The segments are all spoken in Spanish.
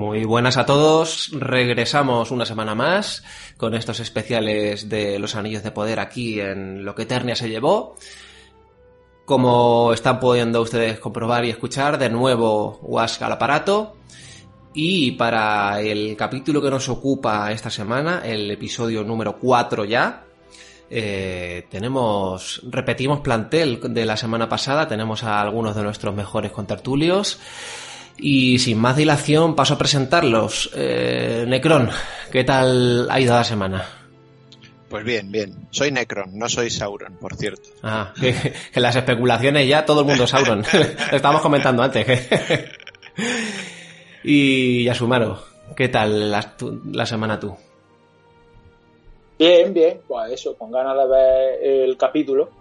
Muy buenas a todos. Regresamos una semana más con estos especiales de los Anillos de Poder aquí en Lo que Eternia se llevó. Como están pudiendo ustedes comprobar y escuchar, de nuevo Wask al aparato. Y para el capítulo que nos ocupa esta semana, el episodio número 4 ya, eh, tenemos, repetimos plantel de la semana pasada, tenemos a algunos de nuestros mejores contertulios. Y sin más dilación paso a presentarlos. Eh, Necron, ¿qué tal ha ido la semana? Pues bien, bien. Soy Necron, no soy Sauron, por cierto. Ah, que, las especulaciones ya todo el mundo es Sauron. Lo estábamos comentando antes. y Yasumaro, ¿qué tal la, la semana tú? Bien, bien, pues eso, con ganas de ver el capítulo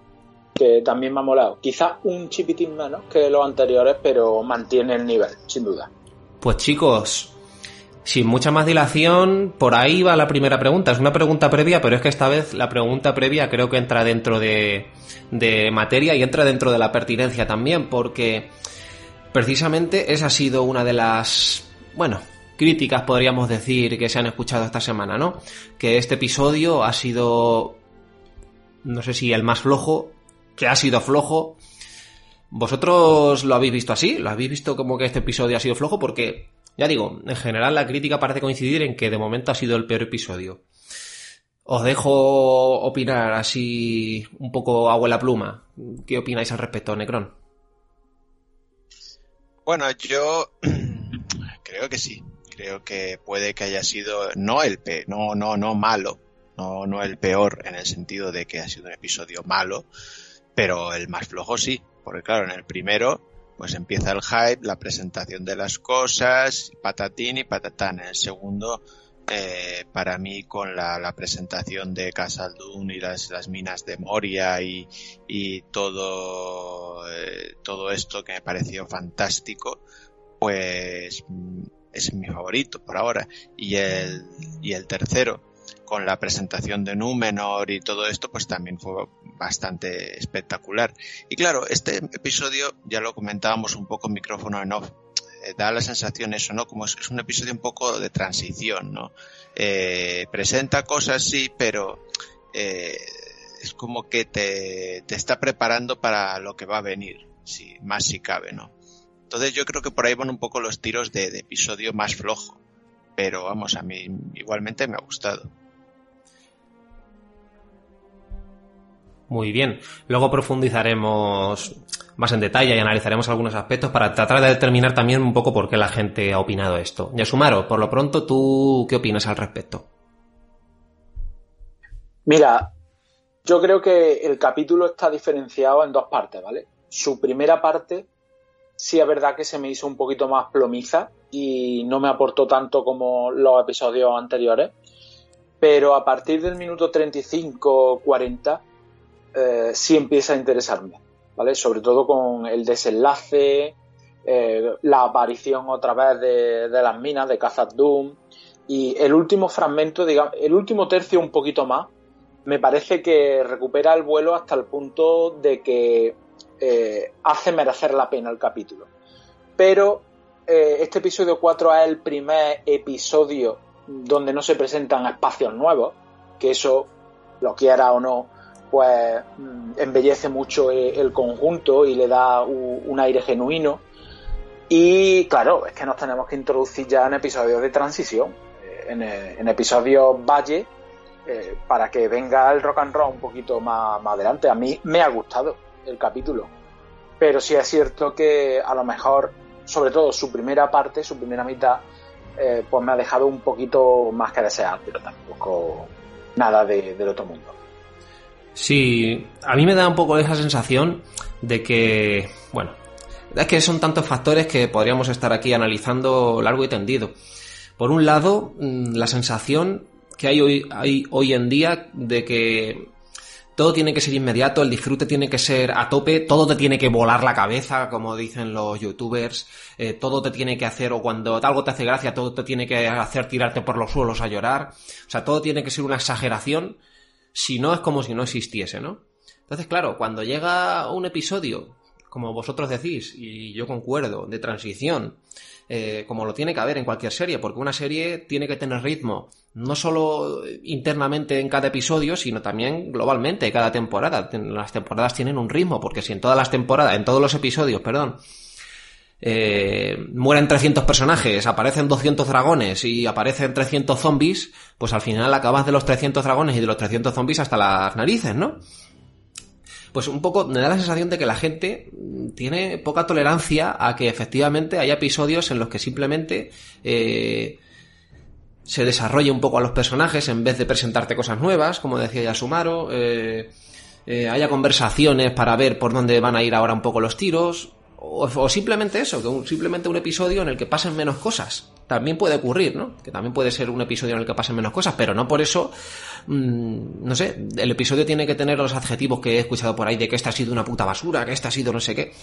que también me ha molado. Quizás un chipitín menos que los anteriores, pero mantiene el nivel, sin duda. Pues chicos, sin mucha más dilación, por ahí va la primera pregunta. Es una pregunta previa, pero es que esta vez la pregunta previa creo que entra dentro de, de materia y entra dentro de la pertinencia también, porque precisamente esa ha sido una de las, bueno, críticas podríamos decir que se han escuchado esta semana, ¿no? Que este episodio ha sido, no sé si el más flojo, que ha sido flojo. ¿Vosotros lo habéis visto así? ¿Lo habéis visto como que este episodio ha sido flojo? Porque, ya digo, en general la crítica parece coincidir en que de momento ha sido el peor episodio. Os dejo opinar así un poco abuela pluma. ¿Qué opináis al respecto, Necron? Bueno, yo creo que sí. Creo que puede que haya sido no el pe no no no malo, no no el peor en el sentido de que ha sido un episodio malo, pero el más flojo sí, porque claro, en el primero pues empieza el hype, la presentación de las cosas, patatín y patatán. En el segundo, eh, para mí, con la, presentación de Casaldun y las, las, minas de Moria y, y todo, eh, todo esto que me pareció fantástico, pues mm, es mi favorito por ahora. Y el, y el tercero, con la presentación de Númenor y todo esto, pues también fue bastante espectacular. Y claro, este episodio, ya lo comentábamos un poco en micrófono en off, eh, da la sensación eso, ¿no? Como es, un episodio un poco de transición, ¿no? Eh, presenta cosas, sí, pero eh, es como que te, te, está preparando para lo que va a venir, si, más si cabe, ¿no? Entonces yo creo que por ahí van un poco los tiros de, de episodio más flojo. Pero vamos, a mí igualmente me ha gustado. Muy bien. Luego profundizaremos más en detalle y analizaremos algunos aspectos para tratar de determinar también un poco por qué la gente ha opinado esto. Yasumaro, por lo pronto, ¿tú qué opinas al respecto? Mira, yo creo que el capítulo está diferenciado en dos partes, ¿vale? Su primera parte sí es verdad que se me hizo un poquito más plomiza y no me aportó tanto como los episodios anteriores, pero a partir del minuto 35-40 eh, sí empieza a interesarme, ¿vale? Sobre todo con el desenlace, eh, la aparición otra vez de, las minas de Khazad Doom y el último fragmento, digamos, el último tercio un poquito más, me parece que recupera el vuelo hasta el punto de que eh, hace merecer la pena el capítulo. Pero este episodio 4 es el primer episodio donde no se presentan espacios nuevos, que eso, lo quiera o no, pues mm, embellece mucho eh, el conjunto y le da un aire genuino. Y claro, es que nos tenemos que introducir ya en episodios de transición, eh, en, episodios valle, eh, para que venga el rock and roll un poquito más, más adelante. A mí me ha gustado el capítulo, pero sí es cierto que a lo mejor, sobre todo su primera parte, su primera mitad, pues me ha dejado un poquito más que desear, pero tampoco nada de, del otro mundo. Sí, a mí me da un poco esa sensación de que, bueno, es que son tantos factores que podríamos estar aquí analizando largo y tendido. Por un lado, mm, la sensación que hay hoy, hay hoy en día de que todo tiene que ser inmediato, el disfrute tiene que ser a tope, todo te tiene que volar la cabeza, como dicen los youtubers, eh, todo te tiene que hacer, o cuando algo te hace gracia, todo te tiene que hacer tirarte por los suelos a llorar. O sea, todo tiene que ser una exageración si no es como si no existiese, ¿no? Entonces, claro, cuando llega un episodio como vosotros decís, y yo concuerdo, de transición, eh, como lo tiene que haber en cualquier serie, porque una serie tiene que tener ritmo, no solo internamente en cada episodio, sino también globalmente, cada temporada. Las temporadas tienen un ritmo, porque si en todas las temporadas, en todos los episodios, perdón, eh, mueren 300 personajes, aparecen 200 dragones y aparecen 300 zombies, pues al final acabas de los 300 dragones y de los 300 zombies hasta las narices, ¿no? Pues un poco me da la sensación de que la gente tiene poca tolerancia a que efectivamente haya episodios en los que simplemente eh, se desarrolle un poco a los personajes en vez de presentarte cosas nuevas, como decía ya Sumaro, eh, eh, haya conversaciones para ver por dónde van a ir ahora un poco los tiros, o, simplemente eso, que simplemente un episodio en el que pasen menos cosas. También puede ocurrir, ¿no? Que también puede ser un episodio en el que pasen menos cosas, pero no por eso, mm, no sé, el episodio tiene que tener los adjetivos que he escuchado por ahí de que esta ha sido una puta basura, que esta ha sido no sé qué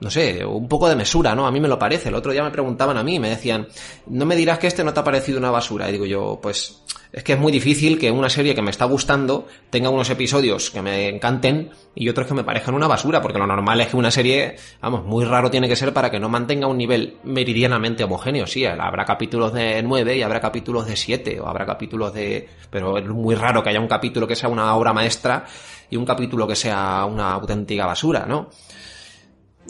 no sé, un poco de mesura, ¿no? A mí me lo parece. El otro día me preguntaban a mí, me decían, no me dirás que este no te ha parecido una basura. Y digo yo, pues es que es muy difícil que una serie que me está gustando tenga unos episodios que me encanten y otros que me parezcan una basura, porque lo normal es que una serie, vamos, muy raro tiene que ser para que no mantenga un nivel meridianamente homogéneo. Sí, habrá capítulos de 9 y habrá capítulos de 7 o habrá capítulos de... pero es muy raro que haya un capítulo que sea una obra maestra y un capítulo que sea una auténtica basura, ¿no?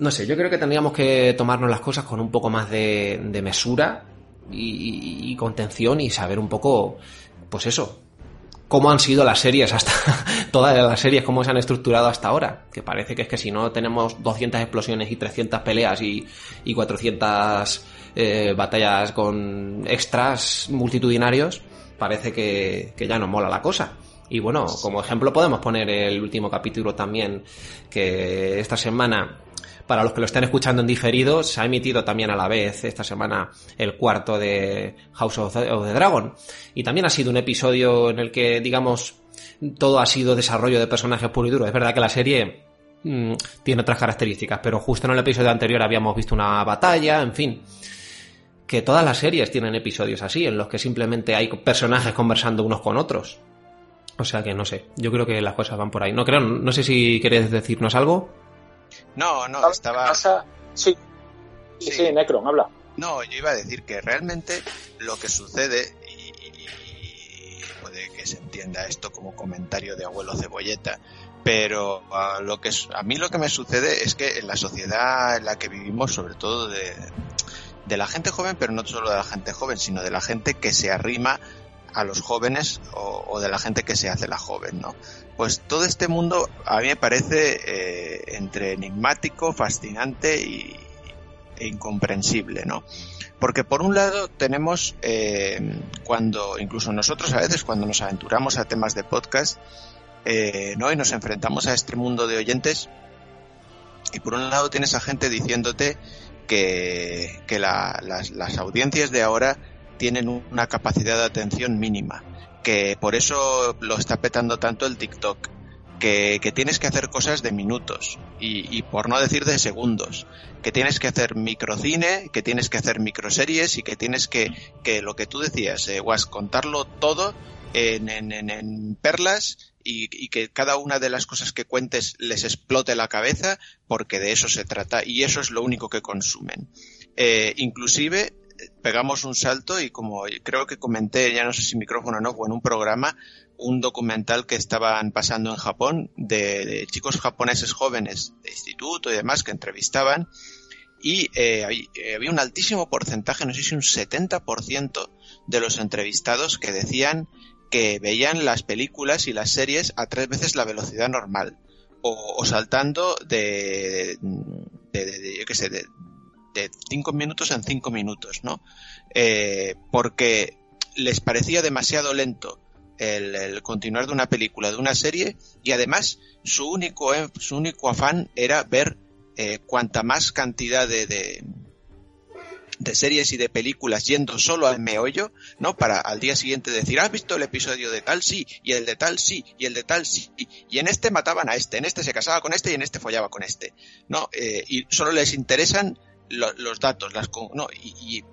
No sé, yo creo que tendríamos que tomarnos las cosas con un poco más de, mesura y, contención y saber un poco, pues eso, cómo han sido las series hasta, todas las series, cómo se han estructurado hasta ahora. Que parece que es que si no tenemos 200 explosiones y 300 peleas y, y 400 eh, batallas con extras multitudinarios, parece que, que ya no mola la cosa. Y bueno, como ejemplo podemos poner el último capítulo también, que esta semana para los que lo estén escuchando en diferido, se ha emitido también a la vez esta semana el cuarto de House of the, Dragon. Y también ha sido un episodio en el que, digamos, todo ha sido desarrollo de personajes puro y duro. Es verdad que la serie mm, tiene otras características, pero justo en el episodio anterior habíamos visto una batalla, en fin. Que todas las series tienen episodios así, en los que simplemente hay personajes conversando unos con otros. O sea que no sé, yo creo que las cosas van por ahí. No creo, no sé si queréis decirnos algo. No, no, estaba. Sí. sí, sí, Necron, habla. No, yo iba a decir que realmente lo que sucede, y, puede que se entienda esto como comentario de abuelo cebolleta, pero a, lo que, a mí lo que me sucede es que en la sociedad en la que vivimos, sobre todo de, de la gente joven, pero no solo de la gente joven, sino de la gente que se arrima a los jóvenes o, de la gente que se hace la joven, ¿no? Pues todo este mundo a mí me parece eh, entre enigmático, fascinante y, e incomprensible, ¿no? Porque por un lado tenemos eh, cuando, incluso nosotros a veces cuando nos aventuramos a temas de podcast, eh, ¿no? Y nos enfrentamos a este mundo de oyentes, y por un lado tienes a gente diciéndote que, que las, las audiencias de ahora tienen una capacidad de atención mínima, que por eso lo está petando tanto el TikTok, que, tienes que hacer cosas de minutos y, por no decir de segundos, que tienes que hacer microcine, que tienes que hacer microseries y que tienes que, que lo que tú decías, eh, contarlo todo en, en, perlas y, y, que cada una de las cosas que cuentes les explote la cabeza porque de eso se trata y eso es lo único que consumen. Eh, inclusive pegamos un salto y como creo que comenté, ya no sé si micrófono o no, o en un programa, un documental que estaban pasando en Japón de, chicos japoneses jóvenes de instituto y demás que entrevistaban y eh, eh, había un altísimo porcentaje, no sé si un 70% de los entrevistados que decían que veían las películas y las series a tres veces la velocidad normal o, saltando de, de, de, yo qué sé, de, de cinco minutos en cinco minutos, ¿no? Eh, porque les parecía demasiado lento el, continuar de una película, de una serie, y además su único, su único afán era ver eh, cuanta más cantidad de, de, series y de películas yendo solo al meollo, ¿no? Para al día siguiente decir, ¿has visto el episodio de tal? Sí, y el de tal sí, y el de tal sí, y en este mataban a este, en este se casaba con este y en este follaba con este, ¿no? Eh, y solo les interesan los datos, las no, y,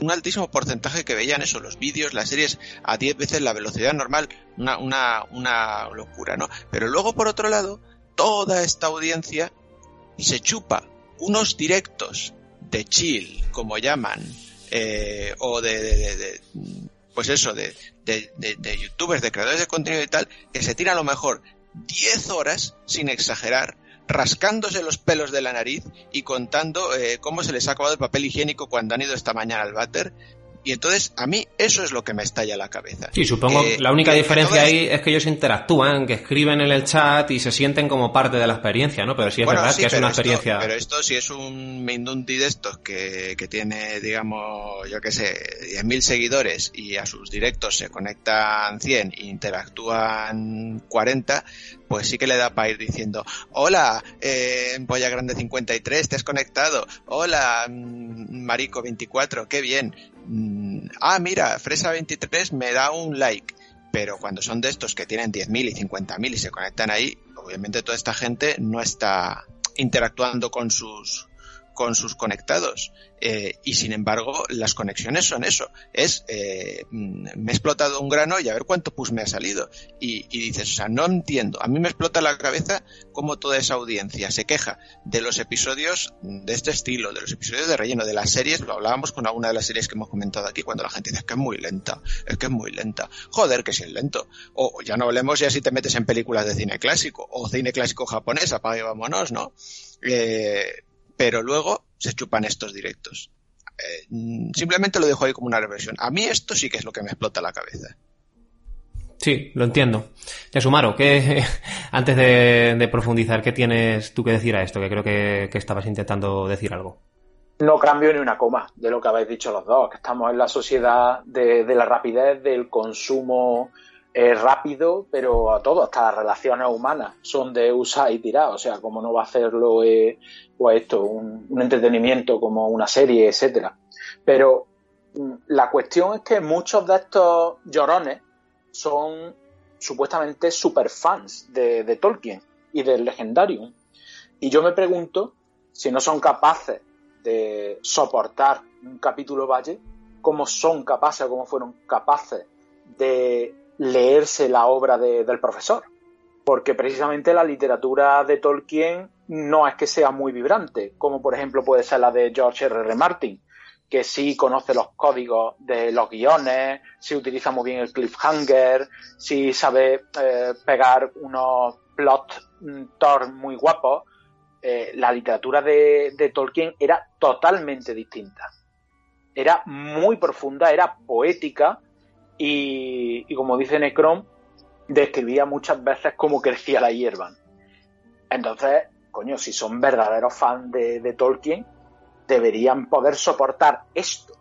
un altísimo porcentaje que veían eso, los vídeos, las series a 10 veces la velocidad normal, una, una, una locura, ¿no? Pero luego, por otro lado, toda esta audiencia se chupa unos directos de chill, como llaman, eh, o de, de, de, pues eso, de, de, youtubers, de creadores de contenido y tal, que se tira a lo mejor 10 horas, sin exagerar, rascándose los pelos de la nariz y contando eh, cómo se les ha acabado el papel higiénico cuando han ido esta mañana al váter y entonces a mí eso es lo que me estalla la cabeza. Sí, supongo que la única diferencia ahí es que ellos interactúan, que escriben en el chat y se sienten como parte de la experiencia, ¿no? Pero sí es verdad que es una experiencia. Pero esto si es un Mindundi de estos que, que tiene, digamos, yo qué sé, 10.000 seguidores y a sus directos se conectan 100 e interactúan 40, pues sí que le da para ir diciendo, hola, eh, Polla Grande 53, te has conectado, hola, mm, Marico 24, qué bien, Mm, ah, mira, Fresa23 me da un like. Pero cuando son de estos que tienen 10.000 y 50.000 y se conectan ahí, obviamente toda esta gente no está interactuando con sus, con sus conectados. Eh, y sin embargo, las conexiones son eso. Es, eh, mm, me he explotado un grano y a ver cuánto pus me ha salido. Y, y, dices, o sea, no entiendo. A mí me explota la cabeza cómo toda esa audiencia se queja de los episodios de este estilo, de los episodios de relleno, de las series. Lo hablábamos con alguna de las series que hemos comentado aquí, cuando la gente dice, que es muy lenta, es que es muy lenta. Joder, que si es lento. O ya no hablemos ya si te metes en películas de cine clásico o cine clásico japonés, apaga y vámonos, ¿no? Eh, pero luego se chupan estos directos. Eh, simplemente lo dejo ahí como una reversión. A mí esto sí que es lo que me explota la cabeza. Sí, lo entiendo. Yasumaro, que antes de, profundizar, ¿qué tienes tú que decir a esto? Que creo que, estabas intentando decir algo. No cambio ni una coma de lo que habéis dicho los dos, que estamos en la sociedad de, de la rapidez, del consumo es rápido, pero a todo, hasta las relaciones humanas son de usar y tirar. O sea, como no va a hacerlo eh, pues esto, un, entretenimiento como una serie, etcétera. Pero mm, la cuestión es que muchos de estos llorones son supuestamente super fans de, de Tolkien y del Legendarium. Y yo me pregunto si no son capaces de soportar un capítulo Valle, cómo son capaces, cómo fueron capaces de leerse la obra del profesor. Porque precisamente la literatura de Tolkien no es que sea muy vibrante, como por ejemplo puede ser la de George R. R. Martin, que sí conoce los códigos de los guiones, sí utiliza muy bien el cliffhanger, sí sabe eh, pegar unos plot mm, muy guapos. Eh, la literatura de Tolkien era totalmente distinta. Era muy profunda, era poética y, como dice Necron, describía muchas veces cómo crecía la hierba. Entonces, coño, si son verdaderos fans de, Tolkien, deberían poder soportar esto.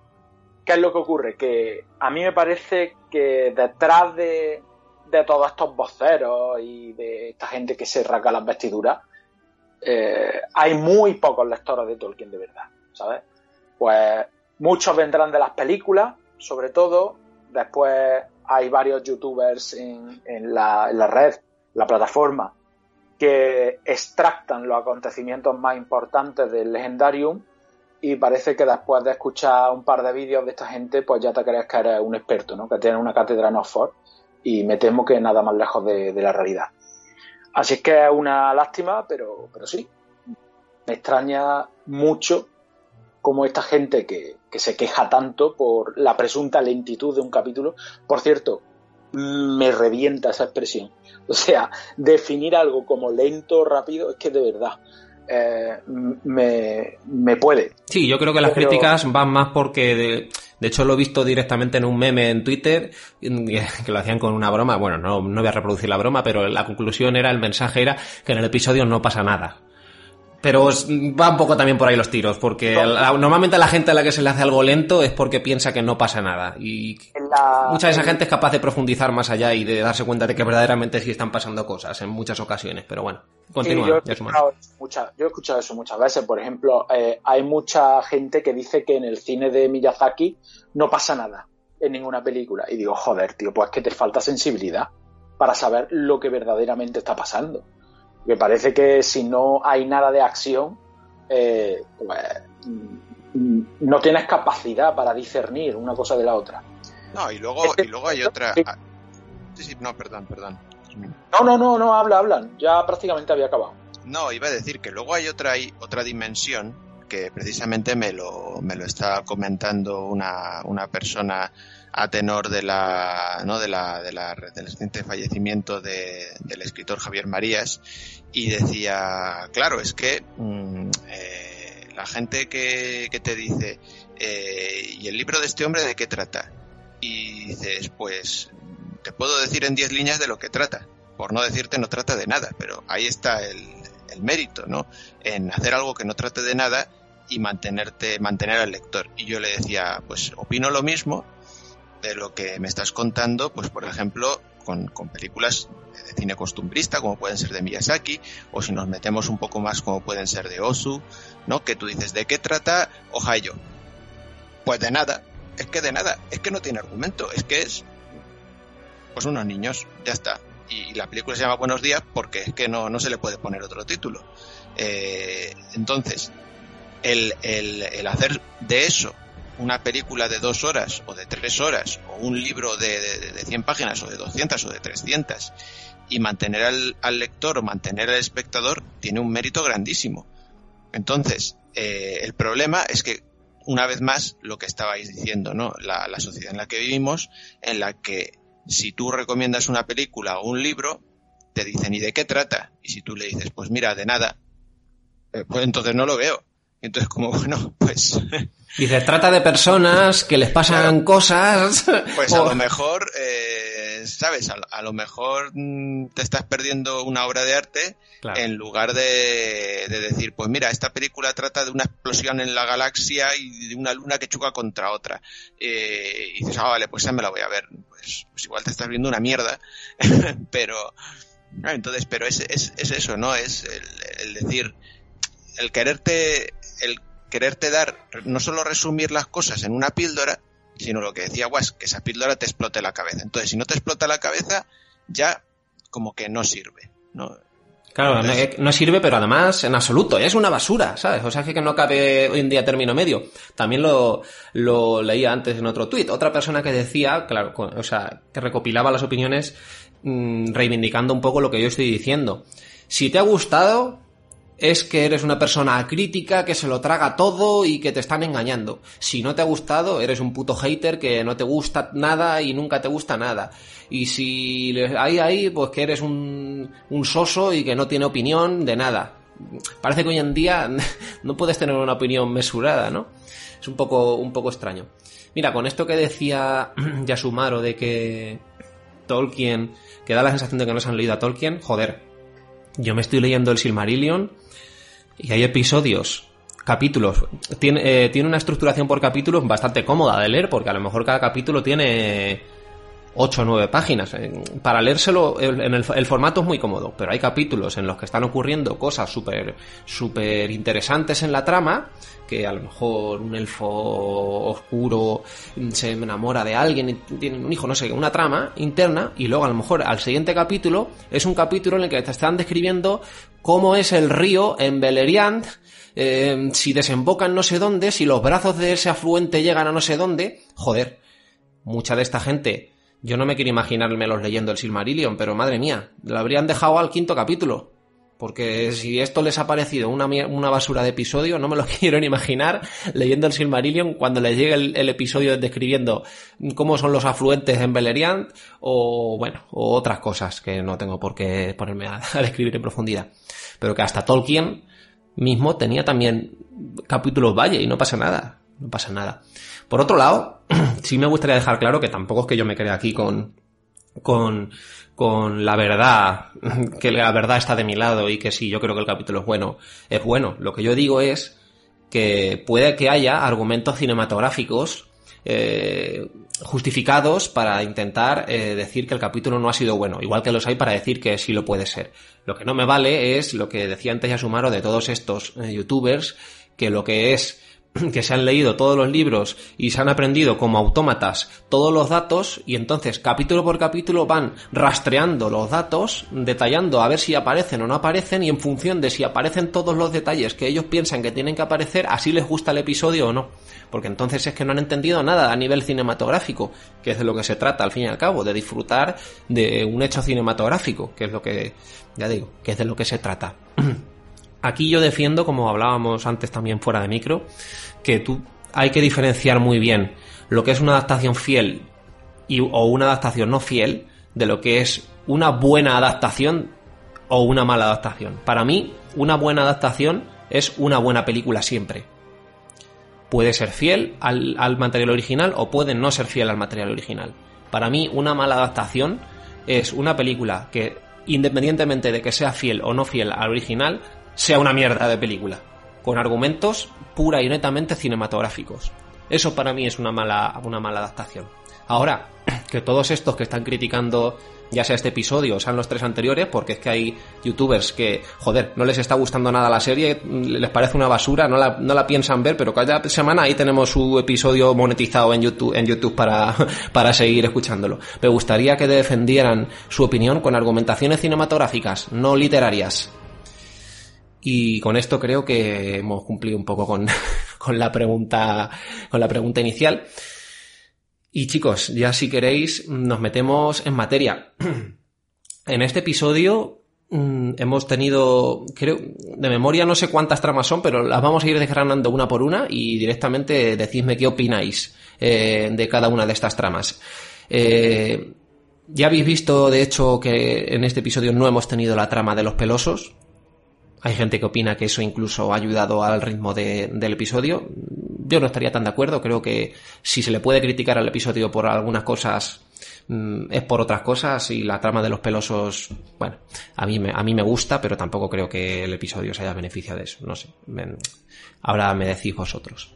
¿Qué es lo que ocurre? Que a mí me parece que detrás de, de todos estos voceros y de esta gente que se rasga las vestiduras, eh, hay muy pocos lectores de Tolkien de verdad, ¿sabes? Pues muchos vendrán de las películas, sobre todo, Después hay varios youtubers en, la, red, la plataforma, que extractan los acontecimientos más importantes del Legendarium y parece que después de escuchar un par de vídeos de esta gente, pues ya te crees que eres un experto, ¿no? Que tienes una cátedra en Oxford y me temo que nada más lejos de, la realidad. Así que es una lástima, pero, pero sí, me extraña mucho cómo esta gente que, que se queja tanto por la presunta lentitud de un capítulo. Por cierto, me revienta esa expresión. O sea, definir algo como lento o rápido es que de verdad eh, me, puede. Sí, yo creo que las críticas van más porque, de, de, hecho lo he visto directamente en un meme en Twitter, que lo hacían con una broma, bueno, no, no voy a reproducir la broma, pero la conclusión era, el mensaje era que en el episodio no pasa nada. Pero va un poco también por ahí los tiros, porque normalmente a la gente a la que se le hace algo lento es porque piensa que no pasa nada. Y mucha de esa gente es capaz de profundizar más allá y de darse cuenta de que verdaderamente sí están pasando cosas en muchas ocasiones. Pero bueno, continúa. yo, he escuchado yo, he escuchado eso muchas veces. Por ejemplo, eh, hay mucha gente que dice que en el cine de Miyazaki no pasa nada en ninguna película. Y digo, joder, tío, pues que te falta sensibilidad para saber lo que verdaderamente está pasando. Me parece que si no hay nada de acción, eh, pues, mm, no tienes capacidad para discernir una cosa de la otra. No, y luego, y luego hay otra. Ah, sí, sí, no, perdón, perdón. No, no, no, no, habla, hablan. Ya prácticamente había acabado. No, iba a decir que luego hay otra, otra dimensión que precisamente me lo, me lo está comentando una, una persona a tenor de la, ¿no? de la, de la, del reciente fallecimiento de, del escritor Javier Marías y decía, claro, es que mm, eh, la gente que, que te dice, eh, ¿y el libro de este hombre de qué trata? Y dices, pues te puedo decir en diez líneas de lo que trata. Por no decirte no trata de nada, pero ahí está el, el mérito, ¿no? En hacer algo que no trate de nada y mantenerte, mantener al lector. Y yo le decía, pues opino lo mismo, de lo que me estás contando, pues por ejemplo, con, películas de cine costumbrista, como pueden ser de Miyazaki, o si nos metemos un poco más, como pueden ser de Osu, ¿no? Que tú dices, ¿de qué trata Ohio? Pues de nada, es que de nada, es que no tiene argumento, es que es, pues unos niños, ya está. Y la película se llama Buenos Días porque es que no, no se le puede poner otro título. Eh, entonces, el, el hacer de eso una película de dos horas o de tres horas o un libro de, de, 100 páginas o de 200 o de 300 y mantener al, lector o mantener al espectador tiene un mérito grandísimo. Entonces, eh, el problema es que, una vez más, lo que estabais diciendo, ¿no? La, la, sociedad en la que vivimos, en la que si tú recomiendas una película o un libro, te dicen, ¿y de qué trata? Y si tú le dices, pues mira, de nada, eh, pues entonces no lo veo. Entonces, como, bueno, pues Dice, trata de personas que les pasan cosas. Pues a lo mejor, eh, ¿sabes? A, lo mejor mm, te estás perdiendo una obra de arte en lugar de, decir, pues mira, esta película trata de una explosión en la galaxia y de una luna que choca contra otra. Eh, y dices, ah, vale, pues ya me la voy a ver. Pues, pues igual te estás viendo una mierda, pero... Entonces, pero es, es, es eso, ¿no? Es el, el decir, el quererte, el quererte dar, no solo resumir las cosas en una píldora, sino lo que decía Was, que esa píldora te explote la cabeza. Entonces, si no te explota la cabeza, ya como que no sirve, ¿no? Claro, no, sirve, pero además en absoluto, es una basura, ¿sabes? O sea, que no cabe hoy en día término medio. También lo, lo leía antes en otro tuit. Otra persona que decía, claro, o sea, que recopilaba las opiniones mm, reivindicando un poco lo que yo estoy diciendo. Si te ha gustado, es que eres una persona crítica que se lo traga todo y que te están engañando. Si no te ha gustado, eres un puto hater que no te gusta nada y nunca te gusta nada. Y si hay ahí, pues que eres un, un soso y que no tiene opinión de nada. Parece que hoy en día no puedes tener una opinión mesurada, ¿no? Es un poco, un poco extraño. Mira, con esto que decía Yasumaro de que Tolkien, que da la sensación de que no se han leído a Tolkien, joder, yo me estoy leyendo el Silmarillion y hay episodios, capítulos. Tiene, eh, tiene una estructuración por capítulos bastante cómoda de leer, porque a lo mejor cada capítulo tiene 8 o 9 páginas. Eh, para leérselo, en el, formato es muy cómodo, pero hay capítulos en los que están ocurriendo cosas súper súper interesantes en la trama, que a lo mejor un elfo oscuro se enamora de alguien y tiene un hijo, no sé, una trama interna, y luego a lo mejor al siguiente capítulo es un capítulo en el que te están describiendo cómo es el río en Beleriand, eh, si desemboca en no sé dónde, si los brazos de ese afluente llegan a no sé dónde, joder, mucha de esta gente yo no me quiero imaginármelos leyendo el Silmarillion, pero madre mía, lo habrían dejado al quinto capítulo. Porque si esto les ha parecido una, una basura de episodio, no me lo quiero ni imaginar leyendo el Silmarillion cuando les llegue el, episodio describiendo cómo son los afluentes en Beleriand o, bueno, o otras cosas que no tengo por qué ponerme a, a describir en profundidad. Pero que hasta Tolkien mismo tenía también capítulos valle y no pasa nada. No pasa nada. Por otro lado, sí me gustaría dejar claro que tampoco es que yo me quede aquí con, con, con la verdad, que la verdad está de mi lado y que si yo creo que el capítulo es bueno, es bueno. Lo que yo digo es que puede que haya argumentos cinematográficos eh, justificados para intentar eh, decir que el capítulo no ha sido bueno, igual que los hay para decir que sí lo puede ser. Lo que no me vale es lo que decía antes Yasumaro de todos estos eh, youtubers, que lo que es que se han leído todos los libros y se han aprendido como autómatas todos los datos y entonces capítulo por capítulo van rastreando los datos, detallando a ver si aparecen o no aparecen y en función de si aparecen todos los detalles que ellos piensan que tienen que aparecer, así les gusta el episodio o no. Porque entonces es que no han entendido nada a nivel cinematográfico, que es de lo que se trata al fin y al cabo, de disfrutar de un hecho cinematográfico, que es lo que, ya digo, que es de lo que se trata. Aquí yo defiendo, como hablábamos antes también fuera de micro, que tú hay que diferenciar muy bien lo que es una adaptación fiel y, o una adaptación no fiel de lo que es una buena adaptación o una mala adaptación. Para mí, una buena adaptación es una buena película siempre. Puede ser fiel al, al material original o puede no ser fiel al material original. Para mí, una mala adaptación es una película que, independientemente de que sea fiel o no fiel al original, sea una mierda de película, con argumentos pura y netamente cinematográficos. Eso para mí es una mala, una mala adaptación. Ahora, que todos estos que están criticando ya sea este episodio o sean los tres anteriores, porque es que hay youtubers que, joder, no les está gustando nada la serie, les parece una basura, no la, no la piensan ver, pero cada semana ahí tenemos su episodio monetizado en YouTube, en YouTube para, para seguir escuchándolo. Me gustaría que defendieran su opinión con argumentaciones cinematográficas, no literarias. Y con esto creo que hemos cumplido un poco con, la pregunta, con la pregunta inicial. Y chicos, ya si queréis, nos metemos en materia. en este episodio mm, hemos tenido, creo, de memoria no sé cuántas tramas son, pero las vamos a ir desgranando una por una y directamente decidme qué opináis eh, de cada una de estas tramas. Eh, ya habéis visto, de hecho, que en este episodio no hemos tenido la trama de los pelosos. Hay gente que opina que eso incluso ha ayudado al ritmo de, del episodio. Yo no estaría tan de acuerdo. Creo que si se le puede criticar al episodio por algunas cosas, mm, es por otras cosas. Y la trama de los pelosos, bueno, a mí, me, a mí me gusta, pero tampoco creo que el episodio se haya beneficiado de eso. No sé. ahora me decís vosotros.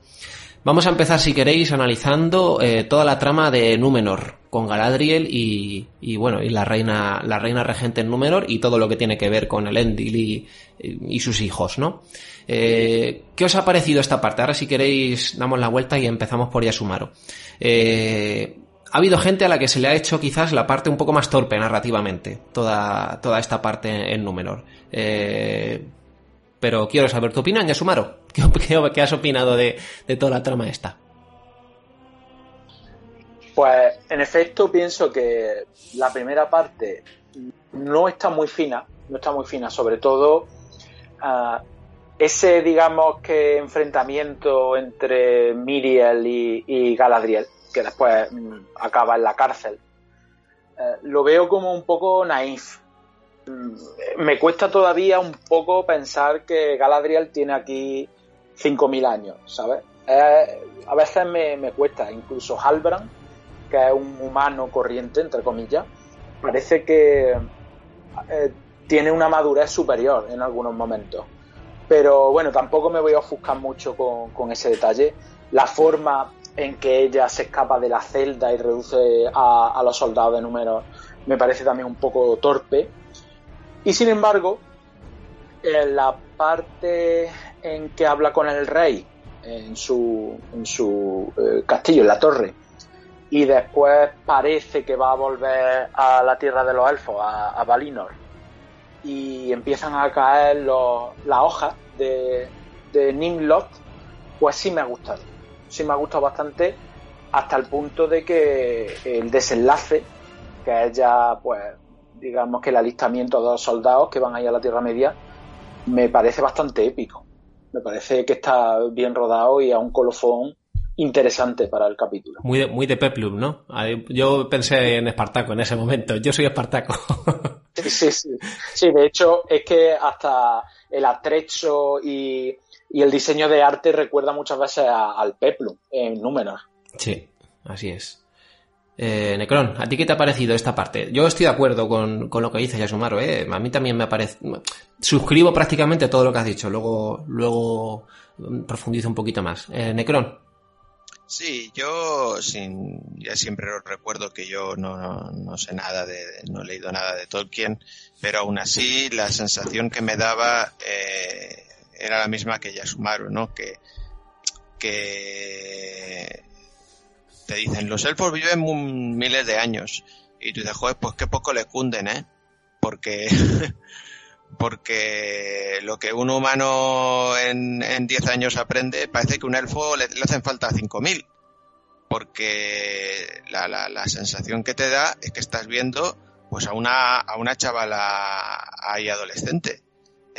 Vamos a empezar, si queréis, analizando eh, toda la trama de Númenor, con Galadriel y, bueno, y la reina, la reina regente en Númenor y todo lo que tiene que ver con el Endil y, sus hijos, ¿no? Eh, ¿Qué os ha parecido esta parte? Ahora, si queréis, damos la vuelta y empezamos por Yasumaro. Eh, ha habido gente a la que se le ha hecho quizás la parte un poco más torpe narrativamente, toda, toda esta parte en Númenor. Eh, pero quiero saber tu opinión, Yasumaro. ¿Qué, qué, has opinado de, toda la trama esta? Pues en efecto pienso que la primera parte no está muy fina, no está muy fina, sobre todo uh, ese digamos que enfrentamiento entre Miriel y, Galadriel, que después um, acaba en la cárcel, uh, lo veo como un poco naif, me cuesta todavía un poco pensar que Galadriel tiene aquí 5.000 años, ¿sabes? Eh, a veces me, cuesta, incluso Halbrand, que es un humano corriente, entre comillas, parece que eh, tiene una madurez superior en algunos momentos. Pero bueno, tampoco me voy a ofuscar mucho con, ese detalle. La forma en que ella se escapa de la celda y reduce a, a los soldados de número me parece también un poco torpe y sin embargo, en la parte en que habla con el rey en su, en su eh, castillo, en la torre, y después parece que va a volver a la tierra de los elfos, a, a Valinor, y empiezan a caer las hojas de, de pues sí me ha gustado. Sí me ha gustado bastante hasta el punto de que el desenlace, que es ya pues digamos que el alistamiento de los soldados que van ahí a la Tierra Media me parece bastante épico. Me parece que está bien rodado y a un colofón interesante para el capítulo. Muy de, muy de Peplum, ¿no? Yo pensé en Espartaco en ese momento. Yo soy Espartaco. Sí, sí, sí. Sí, de hecho, es que hasta el atrecho y, y el diseño de arte recuerda muchas veces a, al Peplum en Númenor. Sí, así es. Eh, Necron, ¿a ti qué te ha parecido esta parte? Yo estoy de acuerdo con, con lo que dice Yasumaro, ¿eh? A mí también me parece... Suscribo prácticamente todo lo que has dicho, luego, luego profundizo un poquito más. Eh, Necron. Sí, yo sin, ya siempre recuerdo que yo no, no, no, sé nada de, no he leído nada de Tolkien, pero aún así la sensación que me daba eh, era la misma que Yasumaru, ¿no? Que, que te dicen, los elfos viven miles de años. Y tú dices, joder, pues qué poco les cunden, ¿eh? Porque, porque lo que un humano en, en 10 años aprende, parece que un elfo le, le hacen falta 5.000. Porque la, la, la, sensación que te da es que estás viendo pues a una, a una chavala ahí adolescente.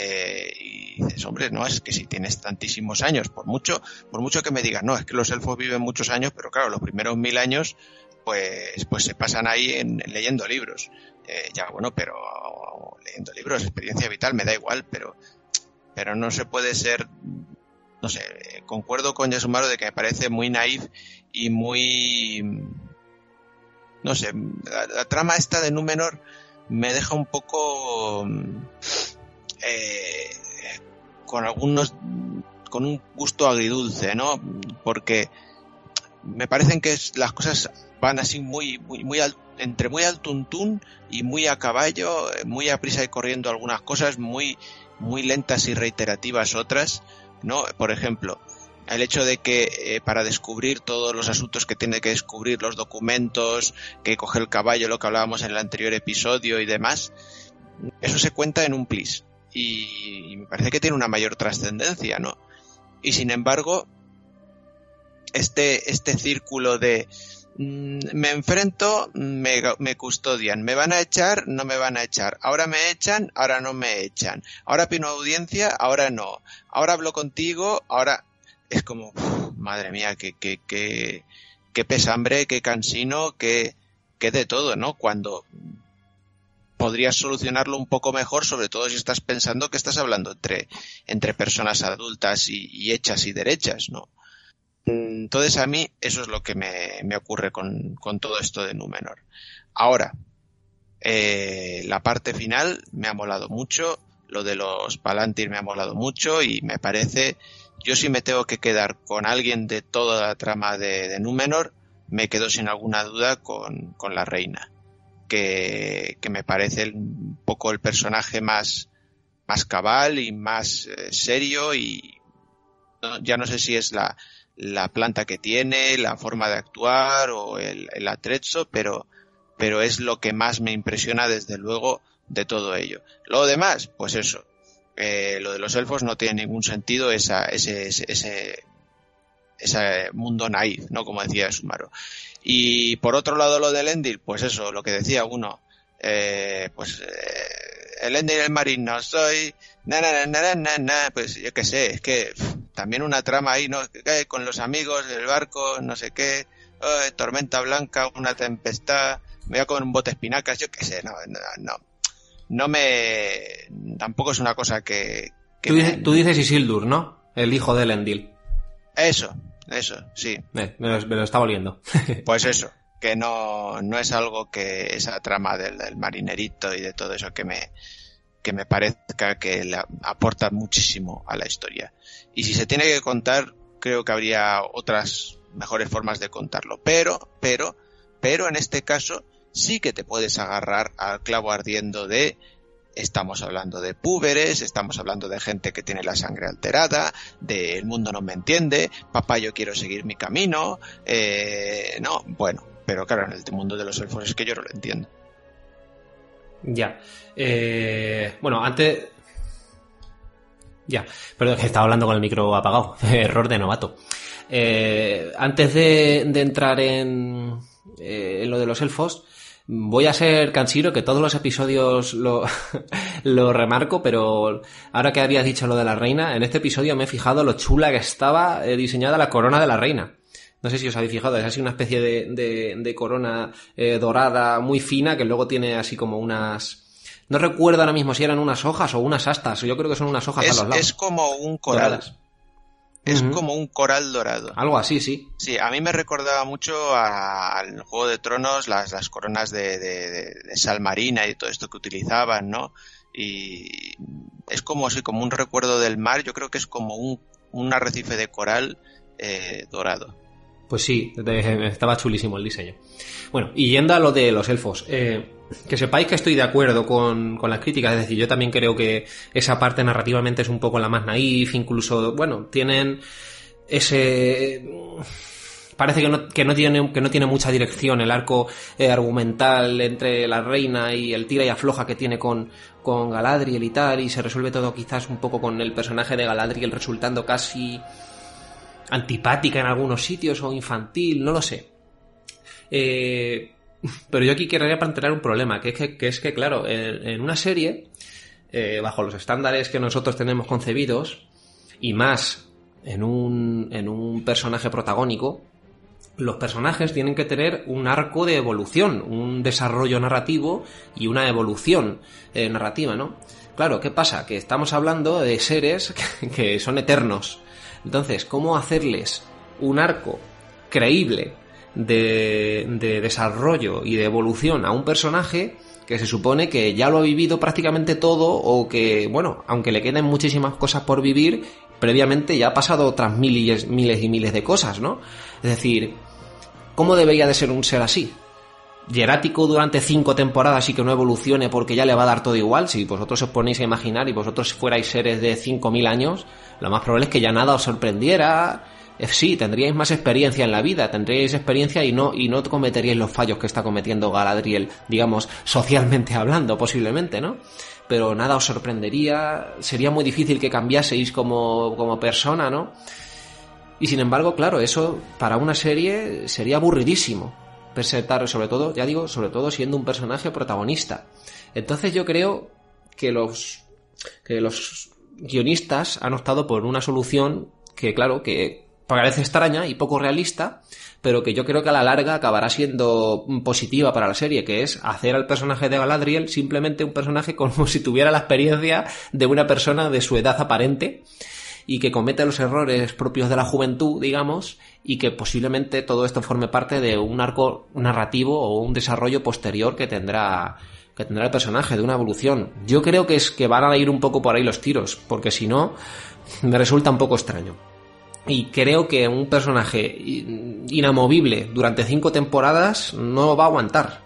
Eh, y dices, hombre, no, es que si tienes tantísimos años, por mucho, por mucho que me digas, no, es que los elfos viven muchos años, pero claro, los primeros mil años, pues, pues se pasan ahí en, leyendo libros. Eh, ya, bueno, pero leyendo libros, experiencia vital, me da igual, pero, pero no se puede ser, no sé, concuerdo con Yasumaro de que me parece muy naif y muy, no sé, la, trama esta de Númenor me deja un poco eh, con algunos con un gusto agridulce, ¿no? Porque me parecen que las cosas van así muy muy muy entre muy al tuntún y muy a caballo, muy a prisa y corriendo algunas cosas, muy muy lentas y reiterativas otras, ¿no? Por ejemplo, el hecho de que eh, para descubrir todos los asuntos que tiene que descubrir, los documentos, que coge el caballo, lo que hablábamos en el anterior episodio y demás, eso se cuenta en un plis. Y, me parece que tiene una mayor trascendencia, ¿no? Y sin embargo, este, este círculo de mm, me enfrento, me, custodian, me van a echar, no me van a echar, ahora me echan, ahora no me echan, ahora pido audiencia, ahora no, ahora hablo contigo, ahora es como, madre mía, que pesambre, que cansino, que, que de todo, ¿no? Cuando podrías solucionarlo un poco mejor, sobre todo si estás pensando que estás hablando entre, entre personas adultas y, hechas y derechas, ¿no? Entonces a mí eso es lo que me, me ocurre con, con, todo esto de Númenor. Ahora, eh, la parte final me ha molado mucho, lo de los Palantir me ha molado mucho y me parece yo si me tengo que quedar con alguien de toda la trama de, Númenor, me quedo sin alguna duda con, la reina, que, me parece un poco el personaje más, más cabal y más eh, serio y ya no sé si es la, la, planta que tiene, la forma de actuar o el, el atrezzo, pero, pero es lo que más me impresiona desde luego de todo ello. Lo demás, pues eso, eh, lo de los elfos no tiene ningún sentido esa, ese, ese, ese mundo naif, ¿no? Como decía Sumaro. Y por otro lado lo del Endil, pues eso, lo que decía uno, eh, pues eh, el Endil el marino soy, na, na, na, na, na, pues yo qué sé, es que también una trama ahí, ¿no? Con los amigos del barco, no sé qué, tormenta blanca, una tempestad, me voy a comer un bote de espinacas, yo qué sé, no, no, no no me. tampoco es una cosa que. tú, dices, Isildur, ¿no? El hijo de Elendil. Eso, eso, sí. me, lo, está volviendo. pues eso, que no, no es algo que esa trama del, marinerito y de todo eso que me, que me parezca que le aporta muchísimo a la historia. Y si se tiene que contar, creo que habría otras mejores formas de contarlo. Pero, pero, pero en este caso, sí que te puedes agarrar al clavo ardiendo de estamos hablando de púberes, estamos hablando de gente que tiene la sangre alterada, de el mundo no me entiende, papá yo quiero seguir mi camino, eh, no, bueno, pero claro, en el mundo de los elfos es que yo no lo entiendo. Ya. Eh, bueno, antes... Ya, perdón, que estaba hablando con el micro apagado. Error de novato. Eh, antes de, entrar en, en lo de los elfos, Voy a ser cansiro, que todos los episodios lo, lo remarco, pero ahora que habías dicho lo de la reina, en este episodio me he fijado lo chula que estaba eh, diseñada la corona de la reina. No sé si os habéis fijado, es así una especie de, de, corona eh, dorada muy fina que luego tiene así como unas... No recuerdo ahora mismo si eran unas hojas o unas astas, yo creo que son unas hojas a los lados. Es como un coral. Es como un coral dorado. Algo así, sí. Sí, a mí me recordaba mucho al Juego de Tronos, las, las coronas de, de, sal marina y todo esto que utilizaban, ¿no? Y es como así, como un recuerdo del mar, yo creo que es como un, un arrecife de coral eh, dorado. Pues sí, estaba chulísimo el diseño. Bueno, y yendo a lo de los elfos, eh, que sepáis que estoy de acuerdo con, con las críticas, es decir, yo también creo que esa parte narrativamente es un poco la más naif, incluso, bueno, tienen ese parece que no, que no, tiene, que no tiene mucha dirección el arco eh, argumental entre la reina y el tira y afloja que tiene con, con Galadriel y tal, y se resuelve todo quizás un poco con el personaje de Galadriel resultando casi antipática en algunos sitios o infantil, no lo sé. Eh, pero yo aquí querría plantear un problema, que es que, es claro, en, una serie eh, bajo los estándares que nosotros tenemos concebidos, y más en un, en un personaje protagónico, los personajes tienen que tener un arco de evolución, un desarrollo narrativo y una evolución eh, narrativa, ¿no? Claro, ¿qué pasa? Que estamos hablando de seres que son eternos. Entonces, ¿cómo hacerles un arco creíble de, de desarrollo y de evolución a un personaje que se supone que ya lo ha vivido prácticamente todo o que, bueno, aunque le queden muchísimas cosas por vivir, previamente ya ha pasado otras miles, miles y miles de cosas, ¿no? Es decir, ¿cómo debería de ser un ser así? Jerático durante cinco temporadas y que no evolucione porque ya le va a dar todo igual, si vosotros os ponéis a imaginar y vosotros fuerais seres de 5.000 años, lo más probable es que ya nada os sorprendiera, eh, sí, tendríais más experiencia en la vida, tendríais experiencia y no, y no cometeríais los fallos que está cometiendo Galadriel, digamos, socialmente hablando, posiblemente, ¿no? Pero nada os sorprendería, sería muy difícil que cambiaseis como, como persona, ¿no? Y sin embargo, claro, eso para una serie sería aburridísimo. Presentar, sobre todo, ya digo, sobre todo siendo un personaje protagonista. Entonces yo creo que los, que los guionistas han optado por una solución que, claro, que parece extraña y poco realista, pero que yo creo que a la larga acabará siendo positiva para la serie, que es hacer al personaje de Galadriel simplemente un personaje como si tuviera la experiencia de una persona de su edad aparente y que comete los errores propios de la juventud, digamos, y que posiblemente todo esto forme parte de un arco narrativo o un desarrollo posterior que tendrá que tendrá el personaje, de una evolución. Yo creo que es que van a ir un poco por ahí los tiros, porque si no, me resulta un poco extraño. Y creo que un personaje inamovible durante cinco temporadas no va a aguantar.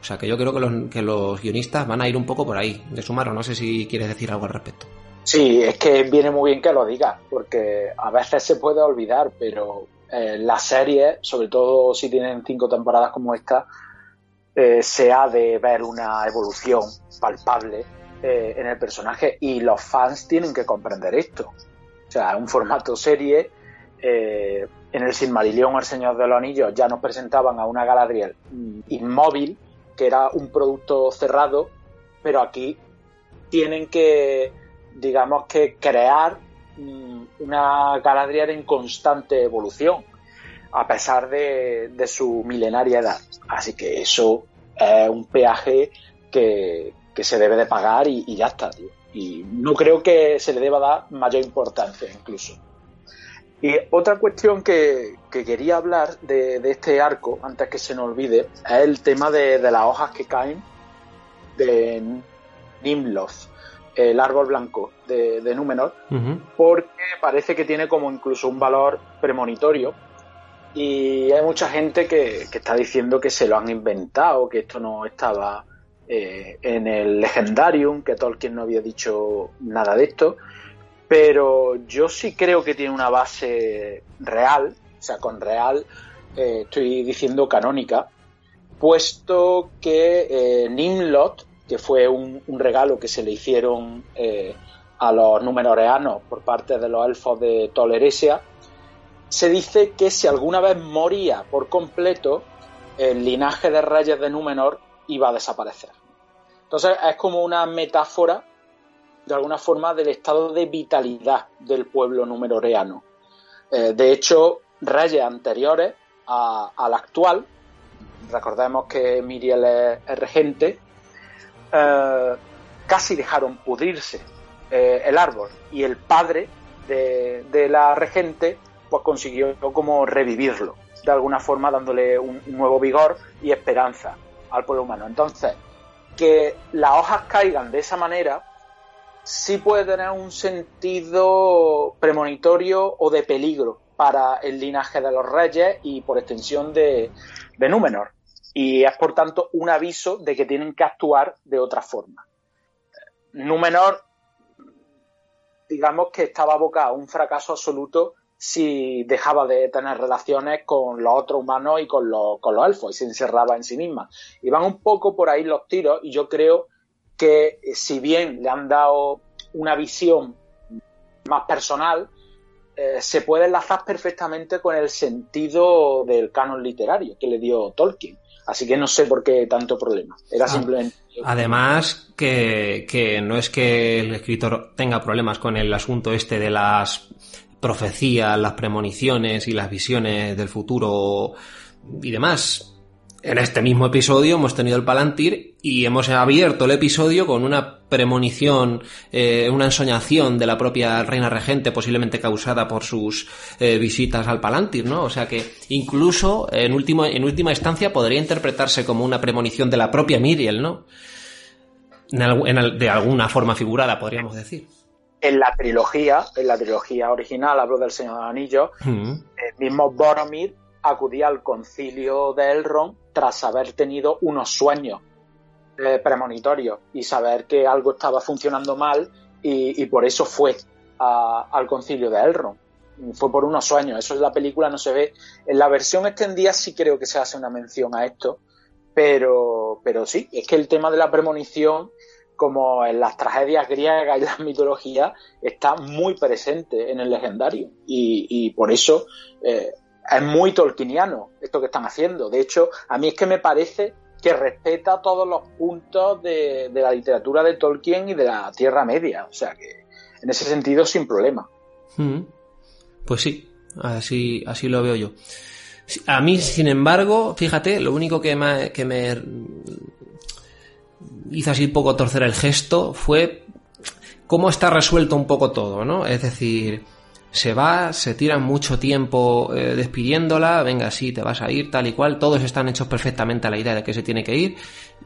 O sea que yo creo que los, que los guionistas van a ir un poco por ahí. De sumar, no sé si quieres decir algo al respecto. Sí, es que viene muy bien que lo digas, porque a veces se puede olvidar, pero eh, las series, sobre todo si tienen cinco temporadas como esta, eh, se ha de ver una evolución palpable eh, en el personaje y los fans tienen que comprender esto. O sea, un formato serie. Eh, en el Silmarillion, El Señor de los Anillos, ya nos presentaban a una Galadriel inmóvil, que era un producto cerrado, pero aquí tienen que, digamos que, crear una Galadriel en constante evolución, a pesar de, su milenaria edad. Así que eso es un peaje que, se debe de pagar y, ya está, y no creo que se le deba dar mayor importancia incluso. Y otra cuestión que, quería hablar de, este arco, antes que se nos olvide, es el tema de, las hojas que caen de Nimloth, el árbol blanco de, Númenor, porque parece que tiene como incluso un valor premonitorio. Y hay mucha gente que, que está diciendo que se lo han inventado, que esto no estaba eh, en el Legendarium, que Tolkien no había dicho nada de esto, pero yo sí creo que tiene una base real, o sea, con real eh, estoy diciendo canónica, puesto que eh, Nimlot, que fue un, regalo que se le hicieron a los numenoreanos por parte de los elfos de Toleresia, se dice que si alguna vez moría por completo, el linaje de reyes de Númenor iba a desaparecer. Entonces es como una metáfora, de alguna forma, del estado de vitalidad del pueblo numeroreano. Eh, de hecho, reyes anteriores al actual, recordemos que Miriel es, regente, eh, casi dejaron pudrirse eh, el árbol y el padre de, la regente pues consiguió como revivirlo, de alguna forma dándole un nuevo vigor y esperanza al pueblo humano. Entonces, que las hojas caigan de esa manera sí puede tener un sentido premonitorio o de peligro para el linaje de los reyes y por extensión de, Númenor. Y es por tanto un aviso de que tienen que actuar de otra forma. Númenor, digamos que estaba abocado a un fracaso absoluto si dejaba de tener relaciones con los otros humanos y con los, con los elfos y se encerraba en sí misma. Y van un poco por ahí los tiros y yo creo que eh, si bien le han dado una visión más personal, eh, se puede enlazar perfectamente con el sentido del canon literario que le dio Tolkien. Así que no sé por qué tanto problema. Era ah, simplemente. Además, que, que no es que el escritor tenga problemas con el asunto este de las profecías, las premoniciones y las visiones del futuro y demás en este mismo episodio hemos tenido el Palantir y hemos abierto el episodio con una premonición, eh, una ensoñación de la propia reina regente, posiblemente causada por sus eh, visitas al Palantir, ¿no? O sea que incluso en, último, en última instancia podría interpretarse como una premonición de la propia Miriel, ¿no? de alguna forma figurada, podríamos decir. En la trilogía, en la trilogía original, hablo del Señor de Anillos, el mismo Boromir acudía al concilio de Elrond tras haber tenido unos sueños eh, premonitorios y saber que algo estaba funcionando mal y, por eso fue al concilio de Elrond. Fue por unos sueños, eso en la película no se ve. En la versión extendida sí creo que se hace una mención a esto, pero, pero sí, es que el tema de la premonición, como en las tragedias griegas y las mitologías, está muy presente en el legendario. Y, por eso eh, es muy tolkieniano esto que están haciendo. De hecho, a mí es que me parece que respeta todos los puntos de, la literatura de Tolkien y de la Tierra Media. O sea que, en ese sentido, sin problema. Mm. Pues sí, así, así lo veo yo. A mí, sin embargo, fíjate, lo único que me, que me hizo así poco torcer el gesto fue cómo está resuelto un poco todo, ¿no? Es decir, se va, se tiran mucho tiempo eh, despidiéndola, venga, sí, te vas a ir, tal y cual, todos están hechos perfectamente a la idea de que se tiene que ir,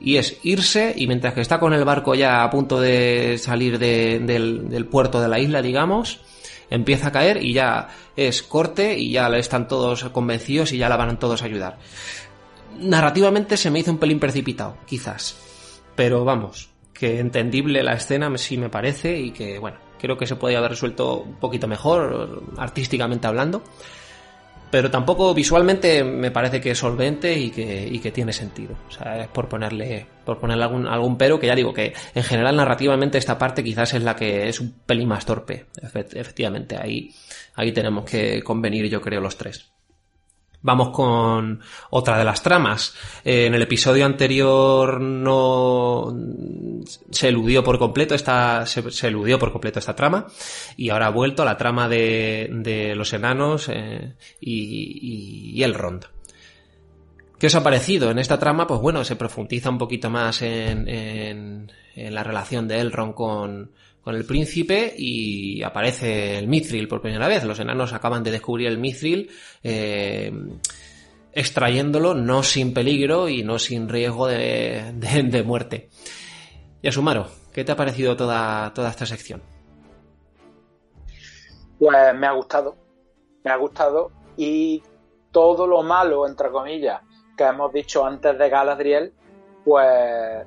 y es irse, y mientras que está con el barco ya a punto de salir del, puerto de la isla, digamos, empieza a caer y ya es corte y ya están todos convencidos y ya la van todos a ayudar. Narrativamente se me hizo un pelín precipitado, quizás, pero vamos, que entendible la escena sí me parece y que, bueno, Creo que se podía haber resuelto un poquito mejor, artísticamente hablando. Pero tampoco visualmente me parece que es solvente y que, que tiene sentido. O sea, es por ponerle, por ponerle algún, algún pero, que ya digo que en general narrativamente esta parte quizás es la que es un pelín más torpe. Efectivamente, ahí, ahí tenemos que convenir yo creo los tres. Vamos con otra de las tramas. Eh, en el episodio anterior no se eludió por completo esta se, eludió por completo esta trama y ahora ha vuelto a la trama de, los enanos eh, y, el rond. ¿Qué os ha parecido? En esta trama, pues bueno, se profundiza un poquito más en, en la relación de Elrond con, con el príncipe y aparece el mithril por primera vez. Los enanos acaban de descubrir el mithril, eh, extrayéndolo no sin peligro y no sin riesgo de, de, muerte. Y Asumaro, ¿qué te ha parecido toda, toda esta sección? Pues me ha gustado, me ha gustado y todo lo malo, entre comillas, que hemos dicho antes de Galadriel, pues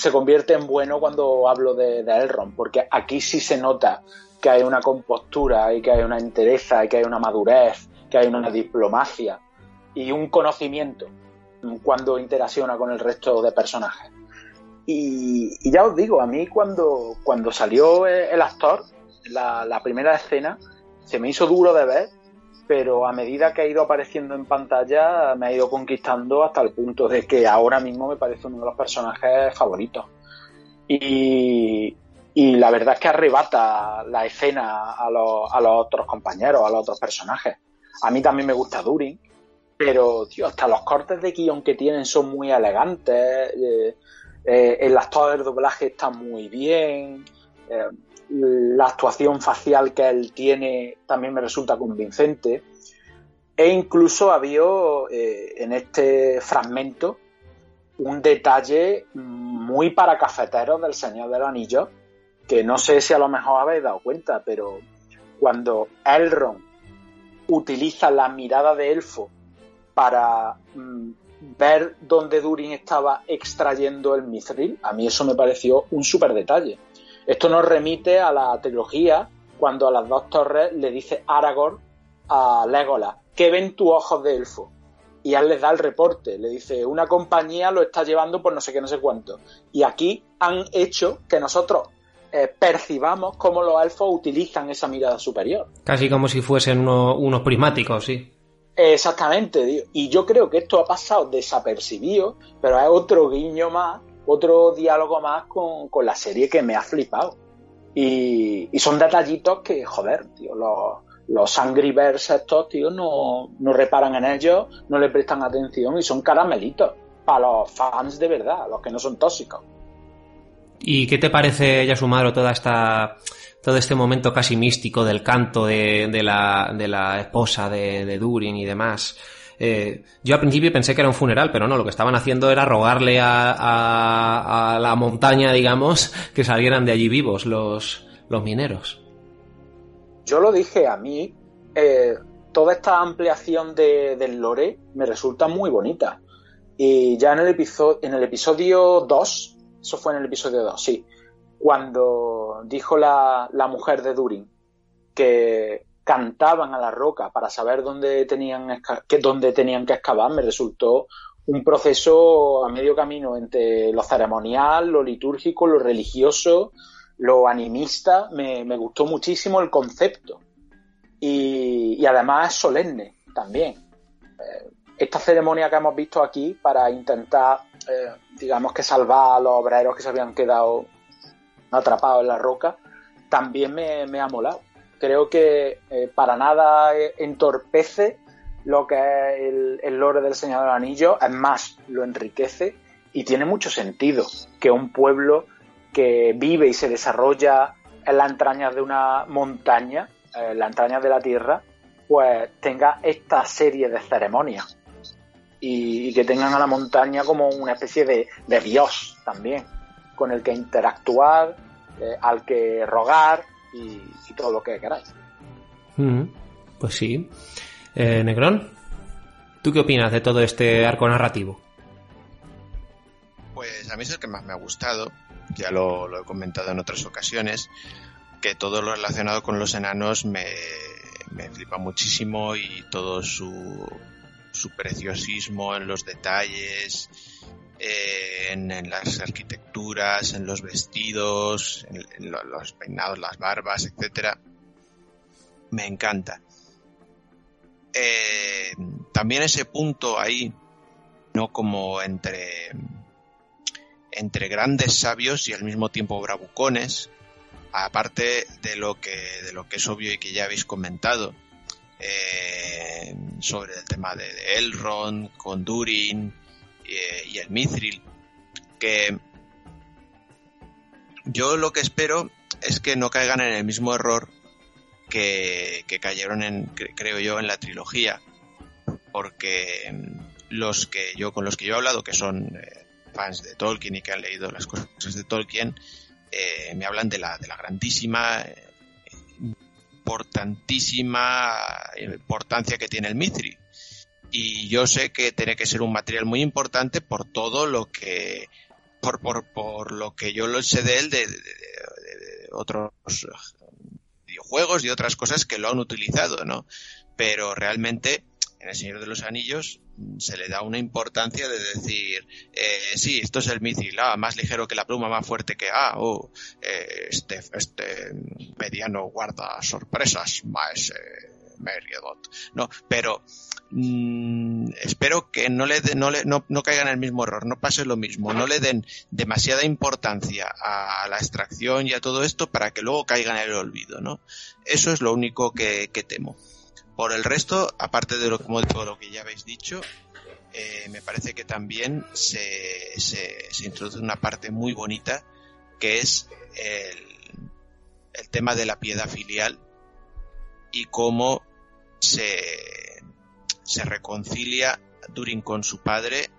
se convierte en bueno cuando hablo de, Elrond, porque aquí sí se nota que hay una compostura y que hay una entereza y que hay una madurez, que hay una diplomacia y un conocimiento cuando interacciona con el resto de personajes. Y, ya os digo, a mí cuando, cuando salió el actor, la primera escena, se me hizo duro de ver pero a medida que ha ido apareciendo en pantalla me ha ido conquistando hasta el punto de que ahora mismo me parece uno de los personajes favoritos. Y, la verdad es que arrebata la escena a los, otros compañeros, a los otros personajes. A mí también me gusta Durin, pero tío, hasta los cortes de guion que tienen son muy elegantes. Eh, eh, el actor del doblaje está muy bien. Eh, la actuación facial que él tiene también me resulta convincente. E incluso había eh, en este fragmento un detalle muy para cafeteros del Señor del Anillo, que no sé si a lo mejor habéis dado cuenta, pero cuando Elrond utiliza la mirada de elfo para mm, ver dónde Durin estaba extrayendo el mithril, a mí eso me pareció un súper detalle. Esto nos remite a la trilogía cuando a las dos torres le dice Aragorn a Legolas, ¿qué ven tus ojos de elfo? Y él les da el reporte, le dice, una compañía lo está llevando por no sé qué, no sé cuánto. Y aquí han hecho que nosotros eh, percibamos cómo los elfos utilizan esa mirada superior. Casi como si fuesen unos prismáticos, sí. Exactamente, y yo creo que esto ha pasado desapercibido, pero es otro guiño más, otro diálogo más con, con la serie que me ha flipado. Y, son detallitos que, joder, tío, los, los Angry Birds estos, tío, no, no reparan en ellos, no le prestan atención y son caramelitos para los fans de verdad, los que no son tóxicos. ¿Y qué te parece, Yasumaro, toda esta todo este momento casi místico del canto de, de, la, de la, esposa de, de, Durin y demás. Eh, yo al principio pensé que era un funeral, pero no, lo que estaban haciendo era rogarle a, la montaña, digamos, que salieran de allí vivos los, mineros. Yo lo dije, a mí eh, toda esta ampliación de, del lore me resulta muy bonita. Y ya en el, episodio, en el episodio 2, eso fue en el episodio 2, sí, cuando dijo la mujer de Durin que cantaban a la roca para saber dónde tenían, que, dónde tenían que excavar, me resultó un proceso a medio camino entre lo ceremonial, lo litúrgico, lo religioso, lo animista. Me, me gustó muchísimo el concepto. Y, y, además es solemne también. Eh, esta ceremonia que hemos visto aquí para intentar, eh, digamos que salvar a los obreros que se habían quedado atrapado en la roca, también me, me ha molado. Creo que eh, para nada entorpece lo que es el, el lore del Señor del Anillo, es más, lo enriquece y tiene mucho sentido que un pueblo que vive y se desarrolla en las entrañas de una montaña, en las entrañas de la tierra, pues tenga esta serie de ceremonias y, que tengan a la montaña como una especie de, dios también con el que interactuar, eh, al que rogar y, y, todo lo que queráis. Mm, pues sí. Eh, Negrón, ¿tú qué opinas de todo este arco narrativo? Pues a mí es el que más me ha gustado, ya lo, lo he comentado en otras ocasiones, que todo lo relacionado con los enanos me, me flipa muchísimo y todo su, su preciosismo en los detalles, eh, en, las arquitecturas, en los vestidos, en, en, los peinados, las barbas, etcétera. Me encanta. Eh, también ese punto ahí, no como entre entre grandes sabios y al mismo tiempo bravucones, aparte de lo que de lo que es obvio y que ya habéis comentado eh, sobre el tema de, de Elrond con Durin y el Mithril, que yo lo que espero es que no caigan en el mismo error que, cayeron en, creo yo, en la trilogía, porque los que yo, con los que yo he hablado, que son eh, fans de Tolkien y que han leído las cosas de Tolkien, eh, me hablan de la, de la grandísima, eh, importantísima importancia que tiene el Mithril y yo sé que tiene que ser un material muy importante por todo lo que por, por, por lo que yo lo sé de él de, de, de, de, otros videojuegos y otras cosas que lo han utilizado, ¿no? Pero realmente en El Señor de los Anillos se le da una importancia de decir, eh, sí, esto es el misil, ah, más ligero que la pluma, más fuerte que, ah, oh, eh, este, este mediano guarda sorpresas, más eh, ¿no? Pero mmm, espero que no le, de, no, le no, no, caigan en el mismo error, no pase lo mismo, no le den demasiada importancia a la extracción y a todo esto para que luego caigan en el olvido, ¿no? Eso es lo único que, temo. Por el resto, aparte de lo, como todo lo que ya habéis dicho, eh, me parece que también se, se, se, introduce una parte muy bonita que es el, el tema de la piedad filial y cómo se, se reconcilia Durin con su padre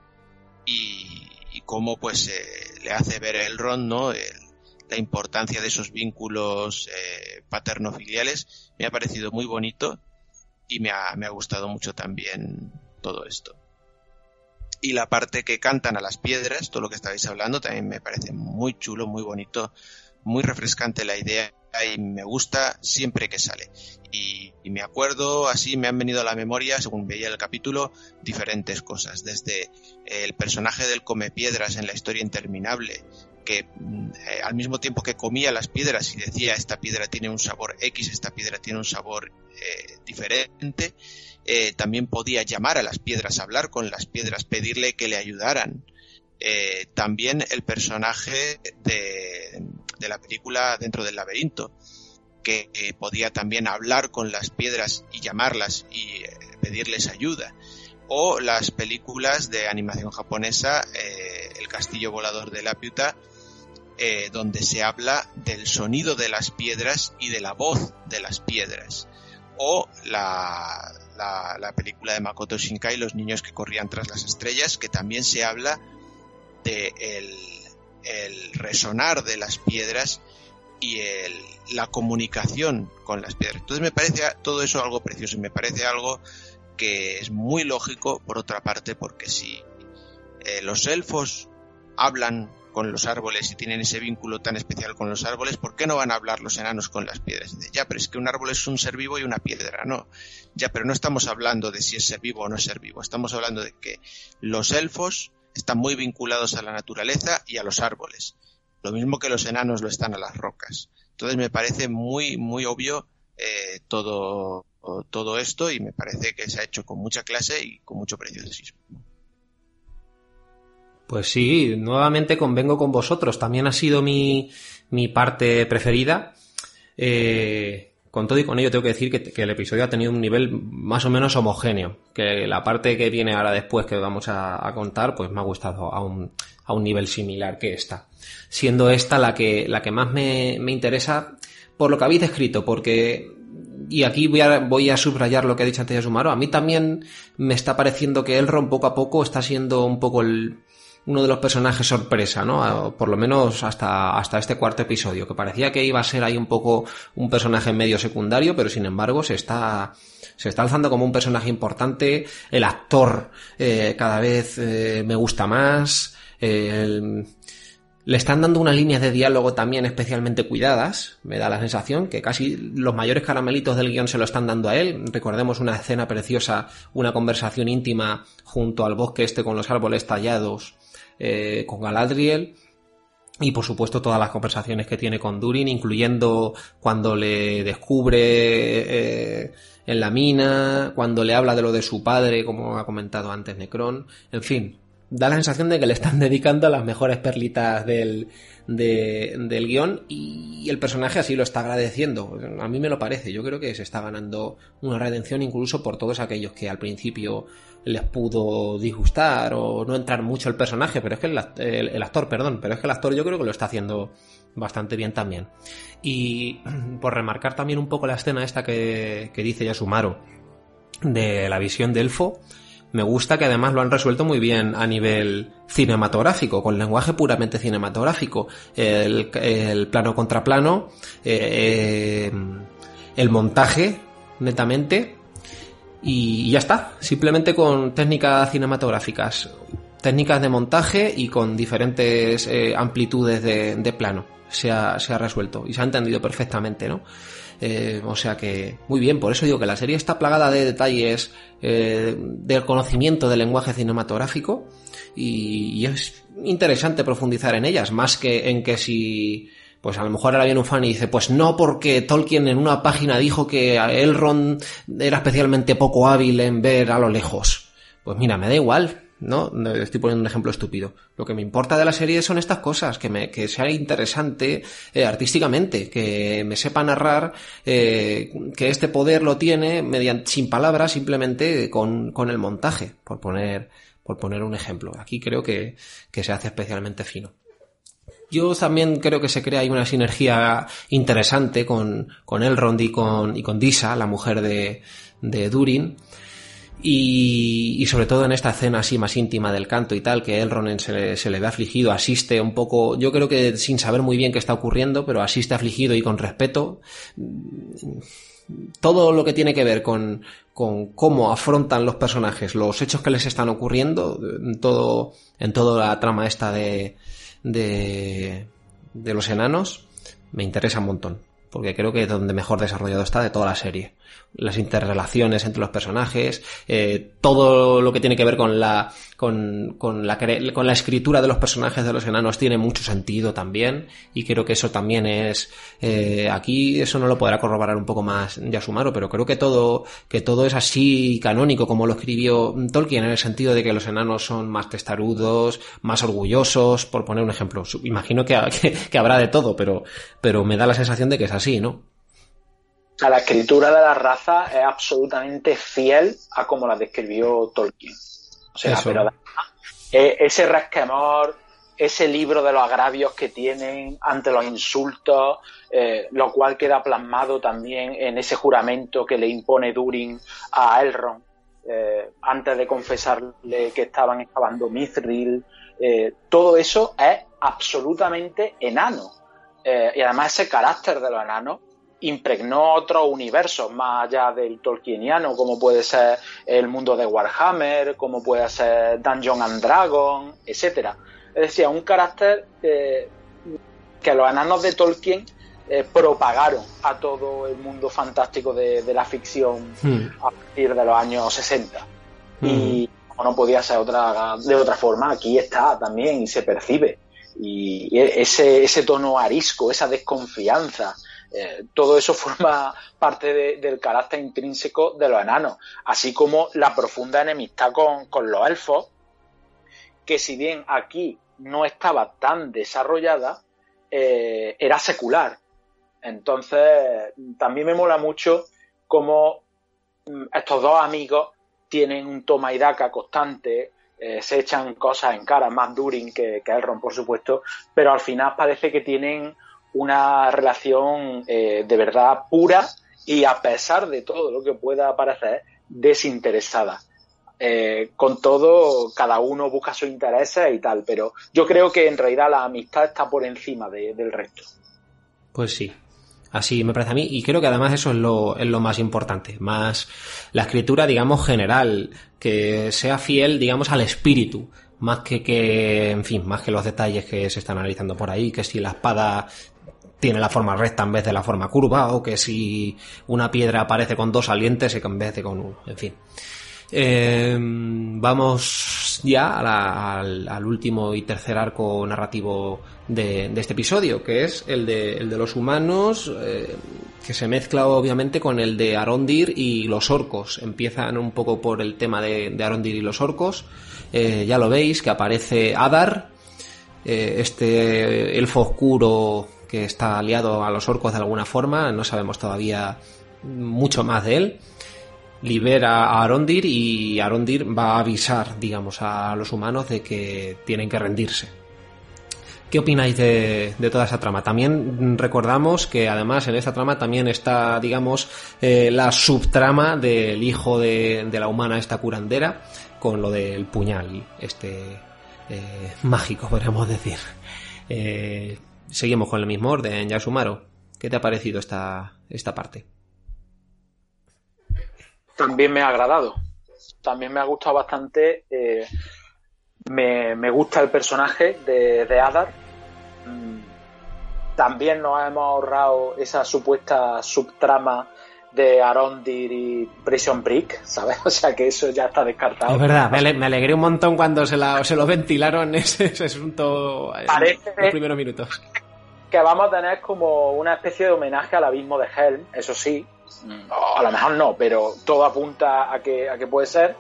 y, y cómo pues eh, le hace ver el Ron, ¿no? La importancia de esos vínculos eh, paterno-filiales me ha parecido muy bonito y me ha, me ha gustado mucho también todo esto. Y la parte que cantan a las piedras, todo lo que estabais hablando, también me parece muy chulo, muy bonito, muy refrescante la idea y me gusta siempre que sale. Y, me acuerdo, así me han venido a la memoria, según veía el capítulo, diferentes cosas. Desde el personaje del come piedras en la historia interminable, que eh, al mismo tiempo que comía las piedras y decía esta piedra tiene un sabor X, esta piedra tiene un sabor eh, diferente, eh, también podía llamar a las piedras, hablar con las piedras, pedirle que le ayudaran. Eh, también el personaje de, de, la película Dentro del laberinto, que podía también hablar con las piedras y llamarlas y eh, pedirles ayuda. O las películas de animación japonesa, El castillo volador de la piuta, donde se habla del sonido de las piedras y de la voz de las piedras. O la, la, película de Makoto Shinkai, Los niños que corrían tras las estrellas, que también se habla de resonar de las piedras y el, la comunicación con las piedras. Entonces me parece todo eso algo precioso y me parece algo que es muy lógico por otra parte porque si eh, los elfos hablan con los árboles y tienen ese vínculo tan especial con los árboles, ¿por qué no van a hablar los enanos con las piedras? ya, pero es que un árbol es un ser vivo y una piedra, no. Ya, pero no estamos hablando de si es ser vivo o no es ser vivo, estamos hablando de que los elfos están muy vinculados a la naturaleza y a los árboles, lo mismo que los enanos lo están a las rocas. Entonces me parece muy, muy obvio eh, todo, todo esto y me parece que se ha hecho con mucha clase y con mucho preciosismo. Pues sí, nuevamente convengo con vosotros. También ha sido mi, mi parte preferida. Eh, con todo y con ello tengo que decir que, el episodio ha tenido un nivel más o menos homogéneo. Que la parte que viene ahora después que vamos a, contar, pues me ha gustado a un, a un nivel similar que esta. Siendo esta la que, la que más me, me interesa por lo que habéis escrito, porque y aquí voy a, voy a subrayar lo que ha dicho antes Sumaro, a mí también me está pareciendo que Elrond poco a poco está siendo un poco el, uno de los personajes sorpresa, ¿no? Por lo menos hasta, hasta este cuarto episodio, que parecía que iba a ser ahí un poco un personaje medio secundario, pero sin embargo se está, se está alzando como un personaje importante. El actor eh, cada vez eh, me gusta más. le están dando unas líneas de diálogo también especialmente cuidadas, me da la sensación que casi los mayores caramelitos del guion se lo están dando a él. Recordemos una escena preciosa, una conversación íntima junto al bosque este con los árboles tallados eh, con Galadriel y por supuesto todas las conversaciones que tiene con Durin, incluyendo cuando le descubre eh, en la mina, cuando le habla de lo de su padre, como ha comentado antes Necron, en fin, da la sensación de que le están dedicando las mejores perlitas del, del guion y el personaje así lo está agradeciendo. A mí me lo parece, yo creo que se está ganando una redención incluso por todos aquellos que al principio les pudo disgustar o no entrar mucho el personaje, pero es que el, actor, perdón, pero es que el actor yo creo que lo está haciendo bastante bien también. Y por remarcar también un poco la escena esta que, que dice Yasumaro de la visión de Elfo, me gusta que además lo han resuelto muy bien a nivel cinematográfico, con lenguaje puramente cinematográfico. El, plano contra plano, eh, eh, el montaje, netamente, y ya está, simplemente con técnicas cinematográficas, técnicas de montaje y con diferentes eh, amplitudes de, plano. Se ha, se ha, resuelto y se ha entendido perfectamente, ¿no? Eh, o sea que, muy bien, por eso digo que la serie está plagada de detalles eh, del conocimiento del lenguaje cinematográfico y, es interesante profundizar en ellas, más que en que si pues a lo mejor ahora viene un fan y dice, pues no, porque Tolkien en una página dijo que Elrond era especialmente poco hábil en ver a lo lejos. Pues mira, me da igual, ¿no? Estoy poniendo un ejemplo estúpido. Lo que me importa de la serie son estas cosas, que, me, que sea interesante eh, artísticamente, que me sepa narrar eh, que este poder lo tiene mediante, sin palabras, simplemente con, con el montaje, por poner, por poner un ejemplo. Aquí creo que, que se hace especialmente fino. Yo también creo que se crea ahí una sinergia interesante con, con Elrond y con, y con Disa, la mujer de, de Durin. Y, y, sobre todo en esta escena así más íntima del canto y tal, que Elrond se le, se le ve afligido, asiste un poco, yo creo que sin saber muy bien qué está ocurriendo, pero asiste afligido y con respeto. Todo lo que tiene que ver con, con cómo afrontan los personajes, los hechos que les están ocurriendo, en todo, en toda la trama esta de, de, de los enanos me interesa un montón, porque creo que es donde mejor desarrollado está de toda la serie. Las interrelaciones entre los personajes, eh, todo lo que tiene que ver con la, con, con, la, con la escritura de los personajes de los enanos tiene mucho sentido también y creo que eso también es eh, aquí eso no lo podrá corroborar un poco más Yasumaro pero creo que todo que todo es así canónico como lo escribió Tolkien en el sentido de que los enanos son más testarudos más orgullosos por poner un ejemplo imagino que, que, habrá de todo pero pero me da la sensación de que es así no la escritura de la raza es absolutamente fiel a como la describió Tolkien. O sea, pero eh, ese resquemor, ese libro de los agravios que tienen ante los insultos, eh, lo cual queda plasmado también en ese juramento que le impone Durin a Elrond eh, antes de confesarle que estaban excavando Mithril. todo eso es absolutamente enano. y además ese carácter de los enanos impregnó otros universos más allá del Tolkieniano, como puede ser el mundo de Warhammer, como puede ser Dungeon and Dragon, etcétera. Es decir, un carácter eh, que los enanos de Tolkien eh, propagaron a todo el mundo fantástico de, la ficción hmm. a partir de los años 60. Y hmm. como no podía ser otra, de otra forma, aquí está también y se percibe. Y ese, ese tono arisco, esa desconfianza, eh, todo eso forma parte del carácter intrínseco de los enanos, así como la profunda enemistad con, los elfos, que si bien aquí no estaba tan desarrollada, eh, era secular. Entonces, también me mola mucho cómo mm, estos dos amigos tienen un toma y daca constante, eh, se echan cosas en cara, más Durin que, que Elrond, por supuesto, pero al final parece que tienen una relación eh, de verdad pura y a pesar de todo lo que pueda parecer desinteresada. Eh, con todo, cada uno busca sus intereses y tal, pero yo creo que en realidad la amistad está por encima del resto. Pues sí, Así me parece a mí, y creo que además eso es lo, es lo más importante, más la escritura, digamos, general, que sea fiel, digamos, al espíritu, más que que, en fin, más que los detalles que se están analizando por ahí, que si la espada tiene la forma recta en vez de la forma curva, o que si una piedra aparece con dos salientes en vez de con uno, en fin. Eh, vamos ya al, último y tercer arco narrativo de, este episodio, que es el de, el de los humanos, eh, que se mezcla obviamente con el de Arondir y los orcos. Empiezan un poco por el tema de, Arondir y los orcos. Eh, ya lo veis, que aparece Adar, este elfo oscuro que está aliado a los orcos de alguna forma, no sabemos todavía mucho más de él. Libera a Arondir y Arondir va a avisar, digamos, a los humanos de que tienen que rendirse. ¿Qué opináis de, toda esa trama? También recordamos que además en esta trama también está, digamos, eh, la subtrama del hijo de, la humana, esta curandera, con lo del puñal, este eh, mágico, podríamos decir. Eh, seguimos con el mismo orden, Yasumaro. ¿Qué te ha parecido esta, esta parte? También me ha agradado. También me ha gustado bastante. Eh, me, gusta el personaje de, de Adar. Mm, también nos hemos ahorrado esa supuesta subtrama de Arondir y Prison Break, ¿sabes? O sea que eso ya está descartado. Es verdad, me, alegré un montón cuando se, la, se lo ventilaron ese, ese asunto en los primeros minutos. Que vamos a tener como una especie de homenaje al abismo de Helm, eso sí. Mm. a lo mejor no, pero todo apunta a que, a que puede ser.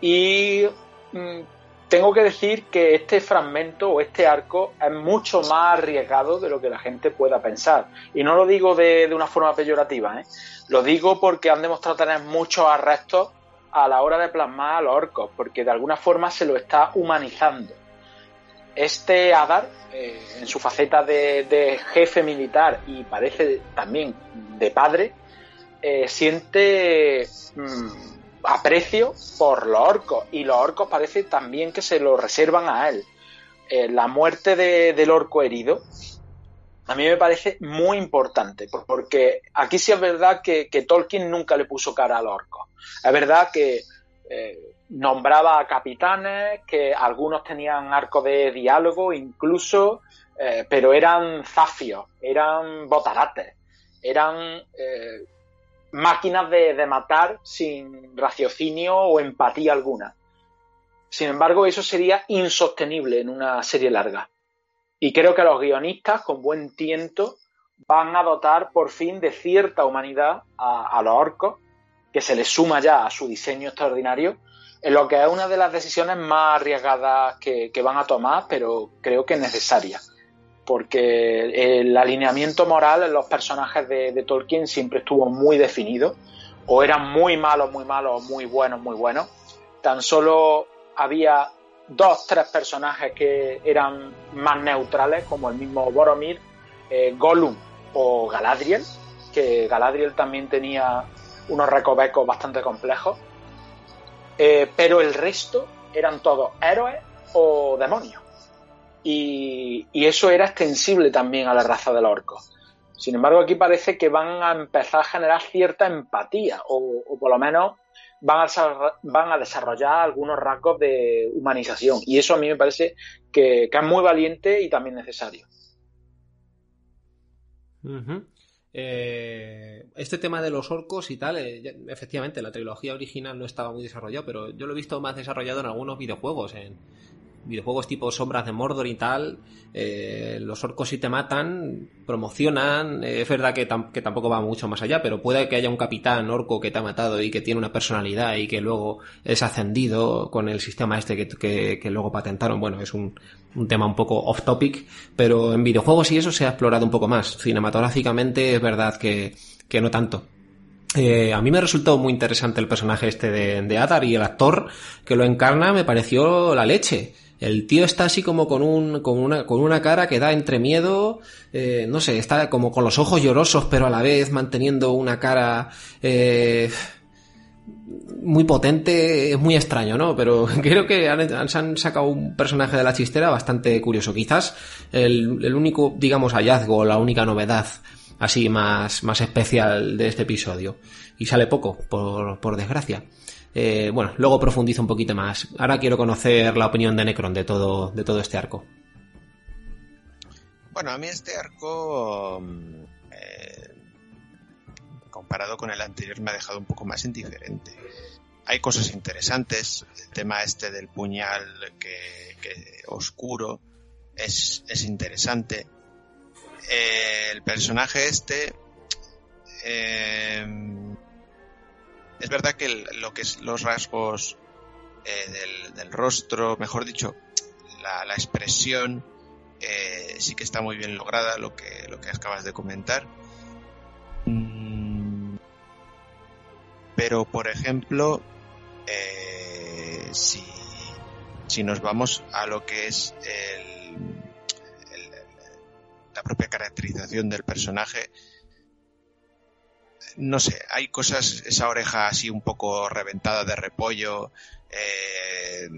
Y mm, tengo que decir que este fragmento o este arco es mucho más arriesgado de lo que la gente pueda pensar. Y no lo digo de, una forma peyorativa, ¿eh? lo digo porque han demostrado tener muchos arrestos a la hora de plasmar a los orcos, porque de alguna forma se lo está humanizando. Este Adar, eh, en su faceta de, jefe militar y parece también de padre, eh, siente... Mm, aprecio por los orcos y los orcos parece también que se lo reservan a él. Eh, la muerte del orco herido a mí me parece muy importante porque aquí sí es verdad que, Tolkien nunca le puso cara al orco. Es verdad que eh, nombraba a capitanes, que algunos tenían arco de diálogo incluso, eh, pero eran zafios, eran botarates, eran máquinas de, matar sin raciocinio o empatía alguna. Sin embargo, eso sería insostenible en una serie larga. Y creo que los guionistas, con buen tiento, van a dotar por fin de cierta humanidad a, los orcos, que se les suma ya a su diseño extraordinario, en lo que es una de las decisiones más arriesgadas que, van a tomar, pero creo que necesaria. Porque el alineamiento moral en los personajes de, Tolkien siempre estuvo muy definido, o eran muy malos, muy malos, muy buenos, muy buenos. Tan solo había dos, tres personajes que eran más neutrales, como el mismo Boromir, eh, Gollum o Galadriel, que Galadriel también tenía unos recovecos bastante complejos, eh, pero el resto eran todos héroes o demonios. Y, eso era extensible también a la raza del orco. Sin embargo, aquí parece que van a empezar a generar cierta empatía, o, o por lo menos van a, desarrollar algunos rasgos de humanización. Y eso a mí me parece que, es muy valiente y también necesario. Eh, este tema de los orcos y tal, eh, efectivamente, la trilogía original no estaba muy desarrollado, pero yo lo he visto más desarrollado en algunos videojuegos, en, videojuegos tipo Sombras de Mordor y tal, eh, los orcos si te matan, promocionan, eh, es verdad que, tampoco va mucho más allá, pero puede que haya un capitán orco que te ha matado y que tiene una personalidad y que luego es ascendido con el sistema este que, que, luego patentaron, bueno, es un, un, tema un poco off topic, pero en videojuegos y eso se ha explorado un poco más, cinematográficamente es verdad que, que no tanto. Eh, a mí me resultó muy interesante el personaje este de, de Adar y el actor que lo encarna me pareció la leche. El tío está así como con, un, con, una, con una cara que da entre miedo, eh, no sé, está como con los ojos llorosos, pero a la vez manteniendo una cara eh, muy potente, es muy extraño, ¿no? Pero creo que han, han, sacado un personaje de la chistera bastante curioso. Quizás el, el único, digamos, hallazgo, la única novedad así más, más especial de este episodio. Y sale poco, por, por desgracia. Eh, bueno, luego profundizo un poquito más. Ahora quiero conocer la opinión de Necron de todo, de todo este arco. Bueno, a mí este arco, mm, eh, comparado con el anterior, me ha dejado un poco más indiferente. Hay cosas interesantes, el tema este del puñal que, oscuro es, es interesante. Eh, el personaje este es verdad que lo que es los rasgos eh, del, rostro, mejor dicho, la, expresión eh, sí que está muy bien lograda, lo que, lo que acabas de comentar. Mm, pero, por ejemplo, eh, si, si, nos vamos a lo que es la propia caracterización del personaje, no sé, hay cosas, esa oreja así un poco reventada de repollo, eh,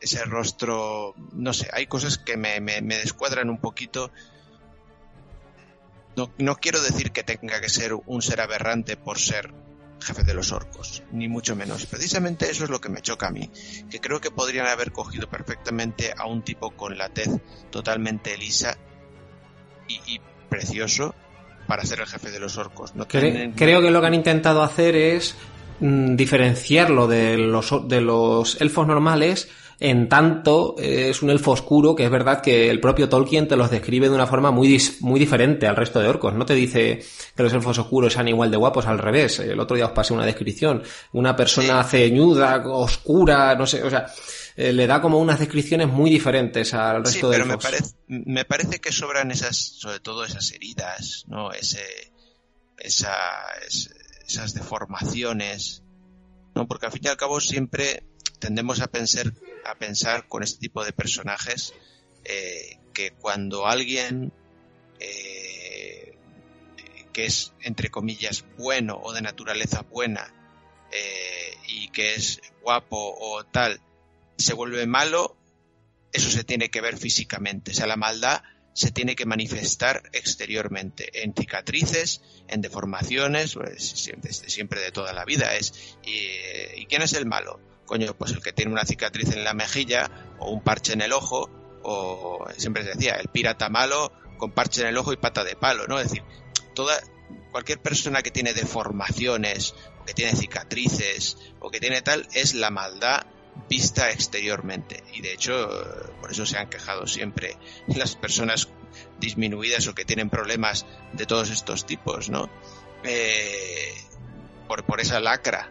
ese rostro, no sé, hay cosas que me, me, descuadran un poquito. No, no, quiero decir que tenga que ser un ser aberrante por ser jefe de los orcos, ni mucho menos. Precisamente eso es lo que me choca a mí, que creo que podrían haber cogido perfectamente a un tipo con la tez totalmente lisa y precioso para ser el jefe de los orcos. Creo que lo que han intentado hacer es mm, diferenciarlo de los, de los elfos normales en tanto es un elfo oscuro que es verdad que el propio Tolkien te los describe de una forma muy, muy diferente al resto de orcos. No te dice que los elfos oscuros sean igual de guapos, al revés. El otro día os pasé una descripción. Una persona ceñuda, oscura, no sé, o sea, eh, le da como unas descripciones muy diferentes al resto de pero me parece, me parece que sobran esas, sobre todo esas heridas, ¿no? Ese, esas deformaciones, ¿no? Porque al fin y al cabo siempre tendemos a pensar, a pensar con este tipo de personajes eh, que cuando alguien eh, que es entre comillas bueno o de naturaleza buena y que es guapo o tal se vuelve malo, eso se tiene que ver físicamente. O sea, la maldad se tiene que manifestar exteriormente, en cicatrices, en deformaciones, pues, siempre, siempre de toda la vida es. ¿Y, quién es el malo? Coño, pues el que tiene una cicatriz en la mejilla o un parche en el ojo, o siempre se decía, el pirata malo con parche en el ojo y pata de palo, ¿no? Es decir, toda, cualquier persona que tiene deformaciones, o que tiene cicatrices, o que tiene tal, es la maldad vista exteriormente. Y de hecho, por eso se han quejado siempre las personas disminuidas o que tienen problemas de todos estos tipos, ¿no? Eh, por, por esa lacra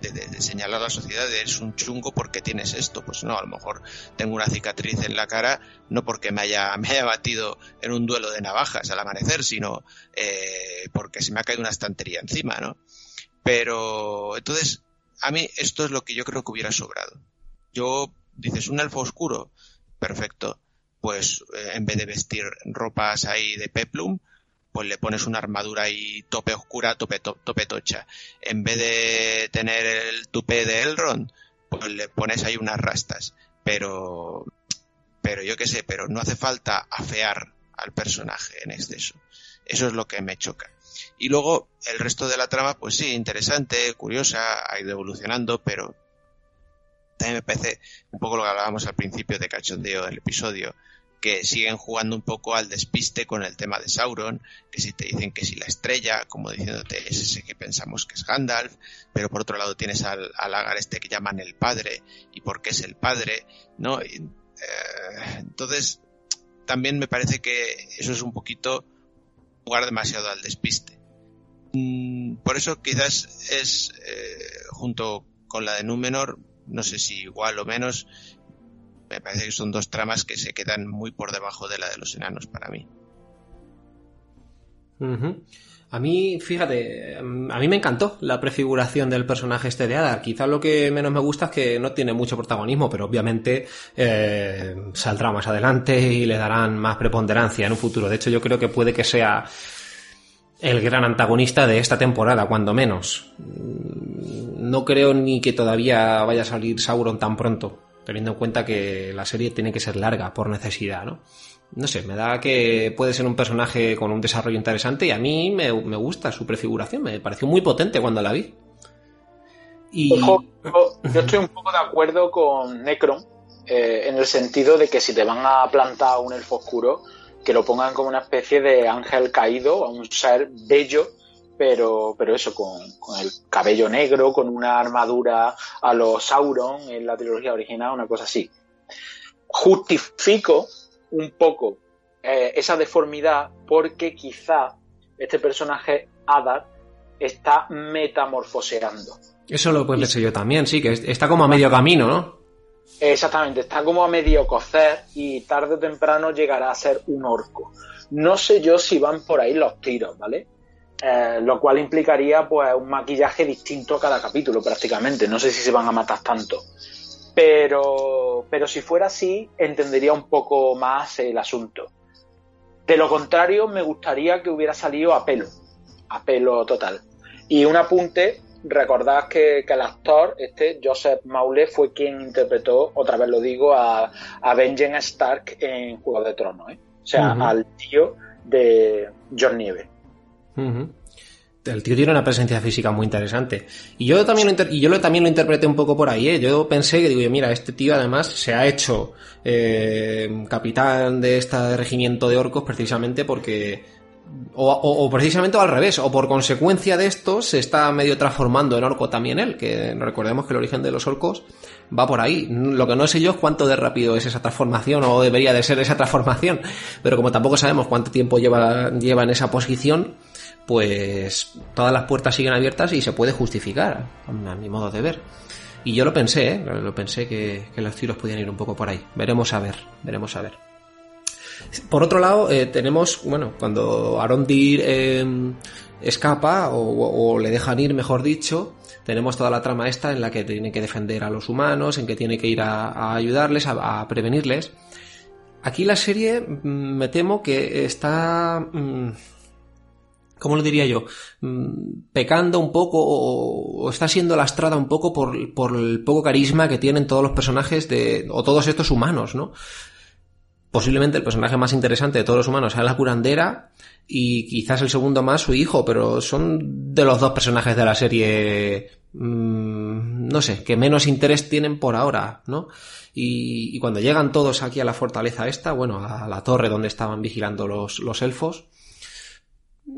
de, señalar a la sociedad de eres un chungo porque tienes esto. Pues no, a lo mejor tengo una cicatriz en la cara no porque me haya, me haya batido en un duelo de navajas al amanecer, sino eh, porque se me ha caído una estantería encima, ¿no? Pero entonces, a mí esto es lo que yo creo que hubiera sobrado. Yo, dices, un elfo oscuro, perfecto. Pues eh, en vez de vestir ropas ahí de peplum, pues le pones una armadura ahí tope oscura, tope, tope tocha. En vez de tener el tupé de Elrond, pues le pones ahí unas rastas. Pero, pero yo qué sé, pero no hace falta afear al personaje en exceso. Eso es lo que me choca. Y luego el resto de la trama, pues sí, interesante, curiosa, ha ido evolucionando, pero también me parece un poco lo que hablábamos al principio de cachondeo del episodio, que siguen jugando un poco al despiste con el tema de Sauron, que si te dicen que si la estrella, como diciéndote es ese que pensamos que es Gandalf, pero por otro lado tienes al, al este que llaman el padre, y por qué es el padre, ¿no? Eh, entonces, también me parece que eso es un poquito jugar demasiado al despiste. Mm, por eso quizás es, eh, junto con la de Númenor, no sé si igual o menos, me parece que son dos tramas que se quedan muy por debajo de la de los enanos para mí. A mí, fíjate, a mí me encantó la prefiguración del personaje este de Adar. Quizás lo que menos me gusta es que no tiene mucho protagonismo, pero obviamente eh, saldrá más adelante y le darán más preponderancia en un futuro. De hecho, yo creo que puede que sea el gran antagonista de esta temporada, cuando menos. No creo ni que todavía vaya a salir Sauron tan pronto, teniendo en cuenta que la serie tiene que ser larga por necesidad, ¿no? No sé, me da que puede ser un personaje con un desarrollo interesante y a mí me, gusta su prefiguración, me pareció muy potente cuando la vi. Y... yo estoy un poco de acuerdo con Necron, eh, en el sentido de que si te van a plantar un elfo oscuro, que lo pongan como una especie de ángel caído, un ser bello, pero, pero eso, con, el cabello negro, con una armadura a los Sauron en la trilogía original, una cosa así. Justifico un poco eh, esa deformidad porque quizá este personaje, Adar, está metamorfoseando. Eso lo pensé yo también, sí, que está como a medio camino, ¿no? Exactamente, está como a medio cocer y tarde o temprano llegará a ser un orco. No sé yo si van por ahí los tiros, ¿vale? Eh, lo cual implicaría pues un maquillaje distinto a cada capítulo prácticamente. No sé si se van a matar tanto. Pero, pero si fuera así, entendería un poco más el asunto. De lo contrario, me gustaría que hubiera salido a pelo, a pelo total. Y un apunte, recordad que, el actor, este Joseph Maule, fue quien interpretó, otra vez lo digo, a, a Benjen Stark en Juego de Tronos, ¿eh? o sea, al tío de John Nieve. El tío tiene una presencia física muy interesante. Y yo también lo, y yo también lo interpreté un poco por ahí, ¿eh? Yo pensé que digo, mira, este tío además se ha hecho eh, capitán de este regimiento de orcos precisamente porque o, precisamente al revés, o por consecuencia de esto se está medio transformando en orco también él, que recordemos que el origen de los orcos va por ahí. Lo que no sé yo es cuánto de rápido es esa transformación o debería de ser esa transformación, pero como tampoco sabemos cuánto tiempo lleva, lleva en esa posición, pues todas las puertas siguen abiertas y se puede justificar, a mi modo de ver. Y yo lo pensé, ¿eh? lo pensé que, que los tiros podían ir un poco por ahí. Veremos a ver, veremos a ver. Por otro lado, eh, tenemos, bueno, cuando Arondir em, escapa o, le dejan ir, mejor dicho, tenemos toda la trama esta en la que tiene que defender a los humanos, en que tiene que ir a, ayudarles, a, prevenirles. Aquí la serie mm, me temo que está... Mm, ¿cómo lo diría yo? Mm, pecando un poco o, está siendo lastrada un poco por, por, el poco carisma que tienen todos los personajes de, o todos estos humanos, ¿no? Posiblemente el personaje más interesante de todos los humanos sea la curandera y quizás el segundo más su hijo, pero son de los dos personajes de la serie, mmm, no sé, que menos interés tienen por ahora, ¿no? Y, cuando llegan todos aquí a la fortaleza esta, bueno, a la torre donde estaban vigilando los, los elfos,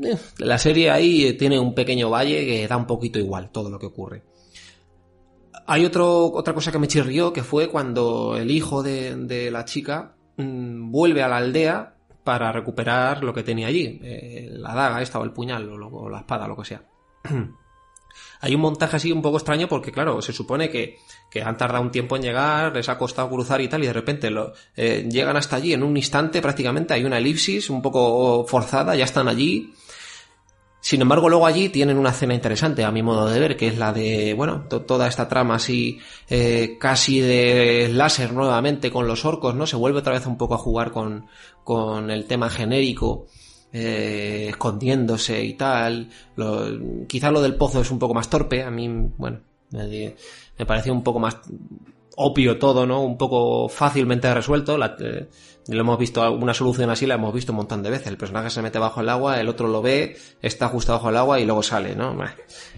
eh, la serie ahí tiene un pequeño valle que da un poquito igual todo lo que ocurre. Hay otra cosa que me chirrió, que fue cuando el hijo de, la chica mm, vuelve a la aldea para recuperar lo que tenía allí, eh, la daga esta o el puñal o, la espada, lo que sea. Hay un montaje así un poco extraño porque, claro, se supone que, han tardado un tiempo en llegar, les ha costado cruzar y tal, y de repente eh, llegan hasta allí en un instante prácticamente, hay una elipsis un poco forzada, ya están allí, sin embargo, luego allí tienen una escena interesante, a mi modo de ver, que es la de, bueno, toda esta trama así, eh, casi de láser nuevamente con los orcos, ¿no? Se vuelve otra vez un poco a jugar con, con el tema genérico, eh, escondiéndose y tal. Lo, quizá lo del pozo es un poco más torpe, a mí, bueno, me, me pareció un poco más obvio todo, ¿no? Un poco fácilmente resuelto. La, eh, lo hemos visto, una solución así la hemos visto un montón de veces. El personaje se mete bajo el agua, el otro lo ve, está justo bajo el agua y luego sale, ¿no?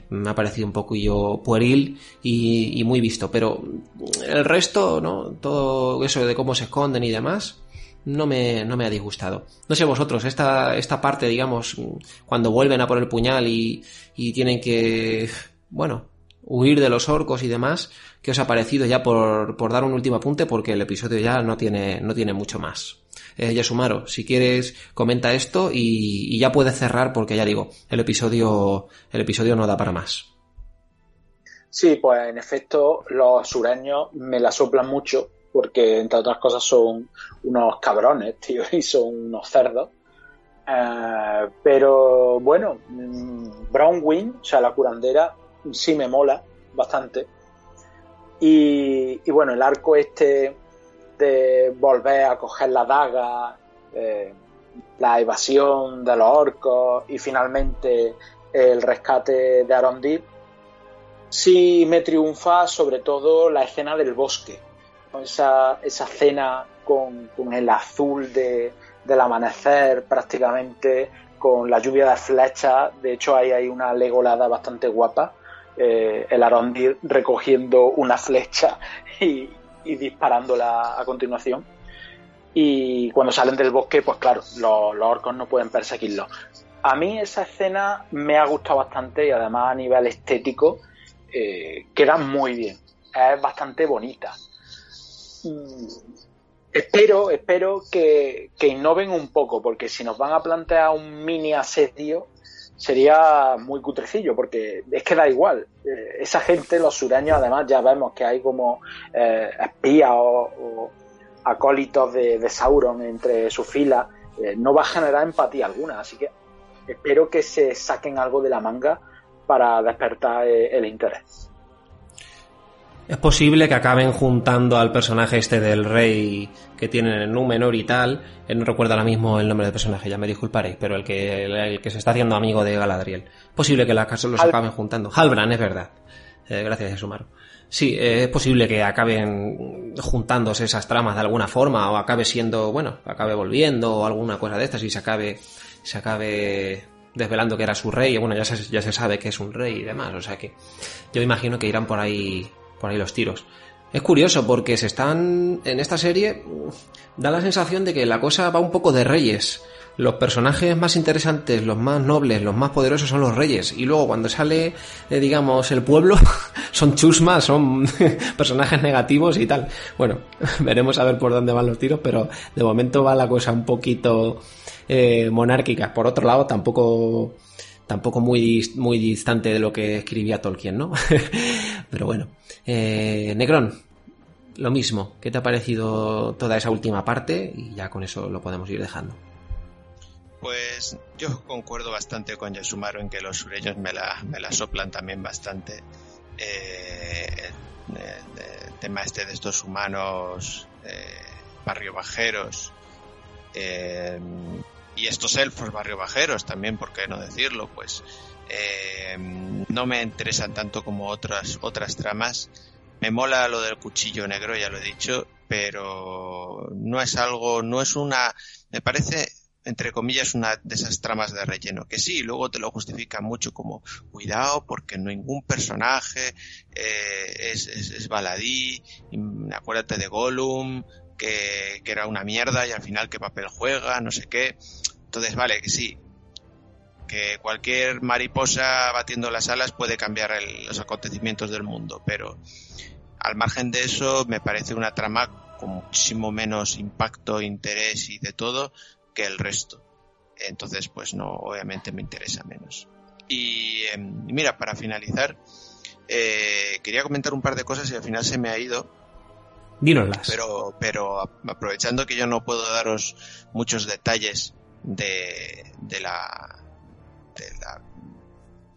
Me ha parecido un yo pueril y, muy visto. Pero el resto, ¿no? Todo eso de cómo se esconden y demás, no me, no me ha disgustado. No sé vosotros, esta, esta parte, digamos, cuando vuelven a por el puñal y, y tienen que, bueno, huir de los orcos y demás, ¿qué os ha parecido ya por, dar un último apunte? Porque el episodio ya no tiene, no tiene mucho más. Eh, Yasumaro, si quieres, comenta esto y, ya puedes cerrar porque ya digo, el episodio, el episodio no da para más. Sí, pues en efecto, los sureños me la soplan mucho porque, entre otras cosas, son unos cabrones, tío, y son unos cerdos. Eh, pero bueno, mm, Brown Wing, o sea, la curandera, sí me mola bastante. Y, bueno, el arco este de volver a coger la daga, eh, la evasión de los orcos y finalmente el rescate de Arondir, sí me triunfa sobre todo la escena del bosque. Esa, esa escena con, el azul de, del amanecer prácticamente, con la lluvia de flechas. De hecho, ahí hay una legolada bastante guapa eh, el Arondir recogiendo una flecha y, disparándola a continuación. Y cuando salen del bosque, pues claro, los, orcos no pueden perseguirlos. A mí esa escena me ha gustado bastante y además a nivel estético eh, queda muy bien. Es bastante bonita. Mm, espero, espero que, que, innoven un poco, porque si nos van a plantear un mini asedio, sería muy cutrecillo, porque es que da igual. Eh, esa gente, los sureños, además, ya vemos que hay como eh, espías o, acólitos de, Sauron entre sus filas, eh, no va a generar empatía alguna. Así que espero que se saquen algo de la manga para despertar el interés. Es posible que acaben juntando al personaje este del rey que tienen en Númenor y tal. Eh, no recuerdo ahora mismo el nombre del personaje, ya me disculparéis, pero el que, el, que se está haciendo amigo de Galadriel. Posible que las los acaben juntando. Halbran, es verdad. Eh, gracias, Sumaro. Sí, eh, es posible que acaben juntándose esas tramas de alguna forma o acabe siendo, bueno, acabe volviendo o alguna cosa de estas y se acabe, se acabe desvelando que era su rey. Bueno, ya se, ya se sabe que es un rey y demás. O sea que yo imagino que irán por ahí por ahí los tiros. Es curioso porque se están en esta serie da la sensación de que la cosa va un poco de reyes. Los personajes más interesantes, los más nobles, los más poderosos son los reyes. Y luego cuando sale, eh, digamos, el pueblo, son chusmas, son personajes negativos y tal. Bueno, veremos a ver por dónde van los tiros, pero de momento va la cosa un poquito eh, monárquica. Por otro lado, tampoco tampoco muy, muy distante de lo que escribía Tolkien, ¿no? Pero bueno. Eh, Necron, lo mismo. ¿Qué te ha parecido toda esa última parte? Y ya con eso lo podemos ir dejando. Pues yo concuerdo bastante con Yasumaro en que los sureños me la, me la soplan también bastante. Eh, el, tema este de estos humanos eh, barrio bajeros eh, y estos elfos barrio bajeros también, por qué no decirlo, pues eh, no me interesan tanto como otras, otras tramas. Me mola lo del cuchillo negro, ya lo he dicho, pero no es algo, no es una, me parece, entre comillas, una de esas tramas de relleno, que sí, luego te lo justifican mucho como, cuidado, porque ningún personaje eh, es, es, baladí, acuérdate de Gollum, que, que, era una mierda y al final qué papel juega, no sé qué. Entonces, vale, que sí. Que cualquier mariposa batiendo las alas puede cambiar los acontecimientos del mundo, pero al margen de eso me parece una trama con muchísimo menos impacto, interés y de todo que el resto. Entonces, pues no, obviamente me interesa menos. Y, em, mira, para finalizar, eh, quería comentar un par de cosas y al final se me ha ido. Dínoslas. Pero, pero aprovechando que yo no puedo daros muchos detalles de, de la, de la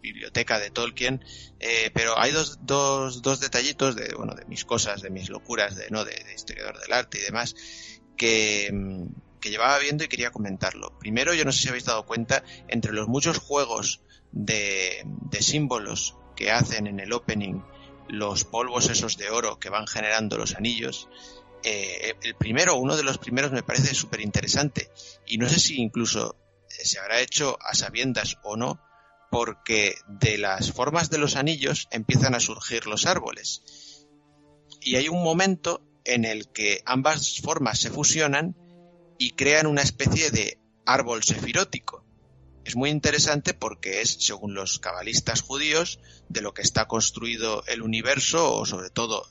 biblioteca de Tolkien, eh, pero hay dos, dos, dos detallitos de, bueno, de mis cosas, de mis locuras, de, ¿no? de, historiador del arte y demás, que, que llevaba viendo y quería comentarlo. Primero, yo no sé si habéis dado cuenta, entre los muchos juegos de, de símbolos que hacen en el opening los polvos esos de oro que van generando los anillos, eh, el primero, uno de los primeros me parece súper interesante y no sé si incluso se habrá hecho a sabiendas o no, porque de las formas de los anillos empiezan a surgir los árboles. Y hay un momento en el que ambas formas se fusionan y crean una especie de árbol sefirótico. Es muy interesante porque es, según los cabalistas judíos, de lo que está construido el universo, o sobre todo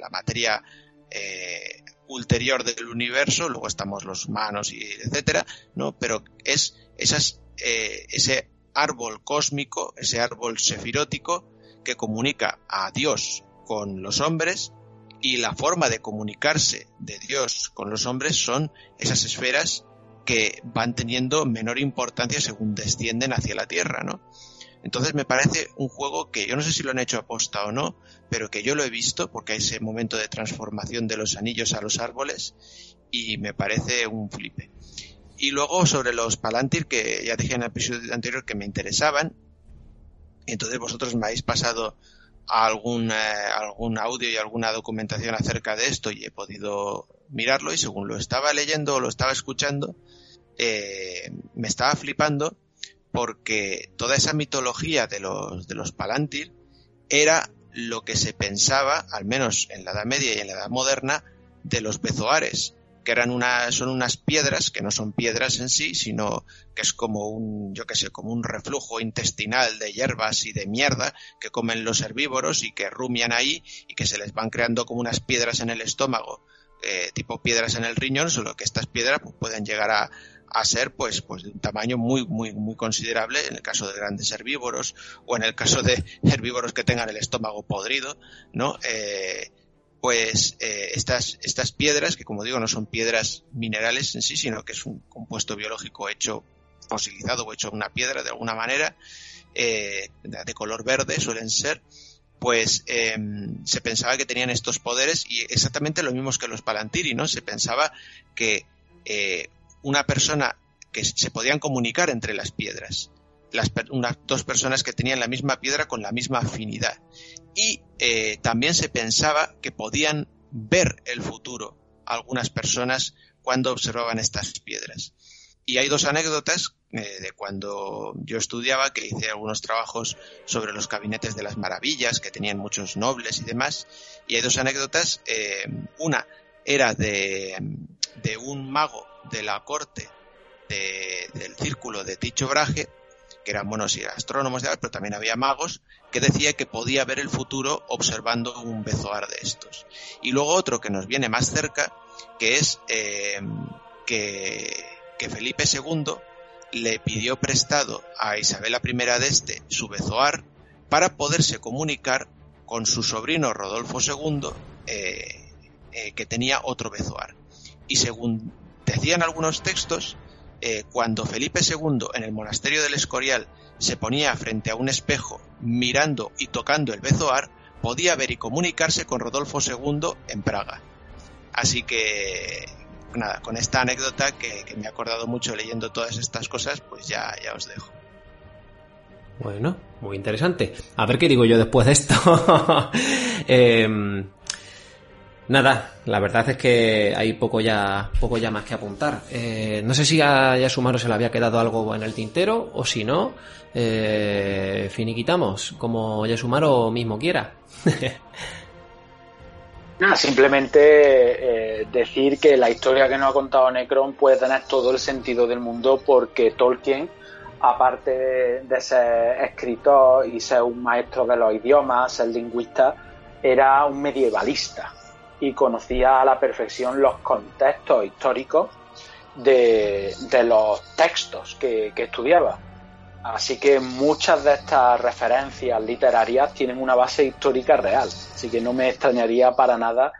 la, materia eh, ulterior del universo, luego estamos los humanos y etcétera, ¿no? Pero es esas, eh, ese árbol cósmico, ese árbol sefirótico que comunica a Dios con los hombres y la forma de comunicarse de Dios con los hombres son esas esferas que van teniendo menor importancia según descienden hacia la Tierra, ¿no? Entonces me parece un juego que yo no sé si lo han hecho aposta o no, pero que yo lo he visto porque hay ese momento de transformación de los anillos a los árboles y me parece un flipe. Y luego sobre los Palantir, que ya dije en el episodio anterior que me interesaban. Entonces vosotros me habéis pasado algún, eh, algún audio y alguna documentación acerca de esto y he podido mirarlo y según lo estaba leyendo o lo estaba escuchando, eh, me estaba flipando porque toda esa mitología de los, de los Palantir era lo que se pensaba, al menos en la Edad Media y en la Edad Moderna, de los bezoares que eran unas, son unas piedras, que no son piedras en sí, sino que es como un, yo qué sé, como un reflujo intestinal de hierbas y de mierda que comen los herbívoros y que rumian ahí y que se les van creando como unas piedras en el estómago, eh, tipo piedras en el riñón, solo que estas piedras pues, pueden llegar a, a ser pues, pues de un tamaño muy, muy, muy considerable en el caso de grandes herbívoros o en el caso de herbívoros que tengan el estómago podrido, ¿no? Eh, pues eh, estas, estas piedras, que como digo no son piedras minerales en sí, sino que es un compuesto biológico hecho fosilizado o hecho una piedra de alguna manera, eh, de color verde suelen ser, pues em, se pensaba que tenían estos poderes y exactamente lo mismos que los Palantiri, ¿no? Se pensaba que una persona que se podían comunicar entre las piedras las, dos personas que tenían la misma piedra con la misma afinidad. Y eh, también se pensaba que podían ver el futuro algunas personas cuando observaban estas piedras. Y hay dos anécdotas eh, de cuando yo estudiaba, que hice algunos trabajos sobre los gabinetes de las maravillas, que tenían muchos nobles y demás. Y hay dos anécdotas. Eh, una era de, de, un mago de la corte del círculo de Ticho Brahe, que eran buenos astrónomos, pero también había magos, que decía que podía ver el futuro observando un bezoar de estos. Y luego otro que nos viene más cerca, que es eh, que, que, Felipe II le pidió prestado a Isabela I de este su bezoar para poderse comunicar con su sobrino Rodolfo II, eh, eh, que tenía otro bezoar. Y según decían algunos textos, eh, cuando Felipe II en el monasterio del Escorial se ponía frente a un espejo mirando y tocando el bezoar, podía ver y comunicarse con Rodolfo II en Praga. Así que, nada, con esta anécdota que, me ha acordado mucho leyendo todas estas cosas, pues ya, ya os dejo. Bueno, muy interesante. A ver qué digo yo después de esto. eh, Nada, la verdad es que hay poco ya, poco ya más que apuntar. Eh, no sé si a Yasumaro se le había quedado algo en el tintero o si no, eh, finiquitamos, como Yasumaro mismo quiera. Nada, simplemente eh, decir que la historia que nos ha contado Necron puede tener todo el sentido del mundo porque Tolkien aparte de ser escritor y ser un maestro de los idiomas, ser lingüista, era un medievalista y conocía a la perfección los contextos históricos de, los textos que, estudiaba. Así que muchas de estas referencias literarias tienen una base histórica real. Así que no me extrañaría para nada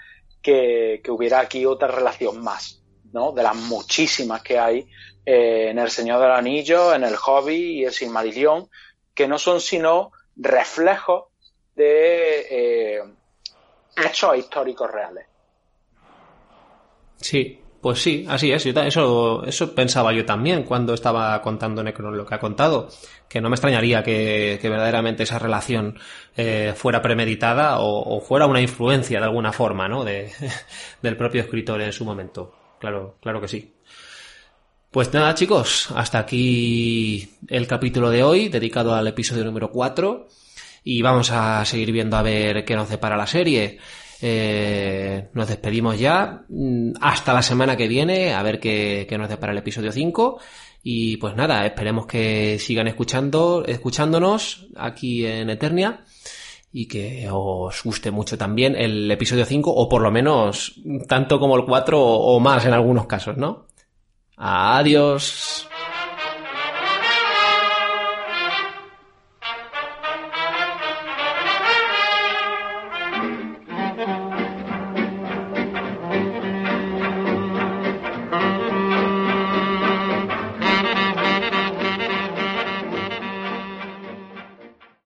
que, hubiera aquí otra relación más, ¿no? De las muchísimas que hay eh, en El Señor del Anillo, en El Hobby y El Silmarillion, que no son sino reflejos de eh, hechos históricos reales. Sí, pues sí, así es. eso, eso pensaba yo también cuando estaba contando Necron lo que ha contado. Que no me extrañaría que, verdaderamente esa relación eh, fuera premeditada o, fuera una influencia de alguna forma, ¿no? De, del propio escritor en su momento. Claro, claro que sí. Pues nada, chicos, hasta aquí el capítulo de hoy, dedicado al episodio número 4. Y vamos a seguir viendo a ver qué nos depara la serie. Eh, nos despedimos ya. Mm, hasta la semana que viene, a ver qué, qué nos depara el episodio 5. Y pues nada, esperemos que sigan escuchando, escuchándonos aquí en Eternia y que os guste mucho también el episodio 5 o por lo menos tanto como el 4 o más en algunos casos, ¿no? Adiós.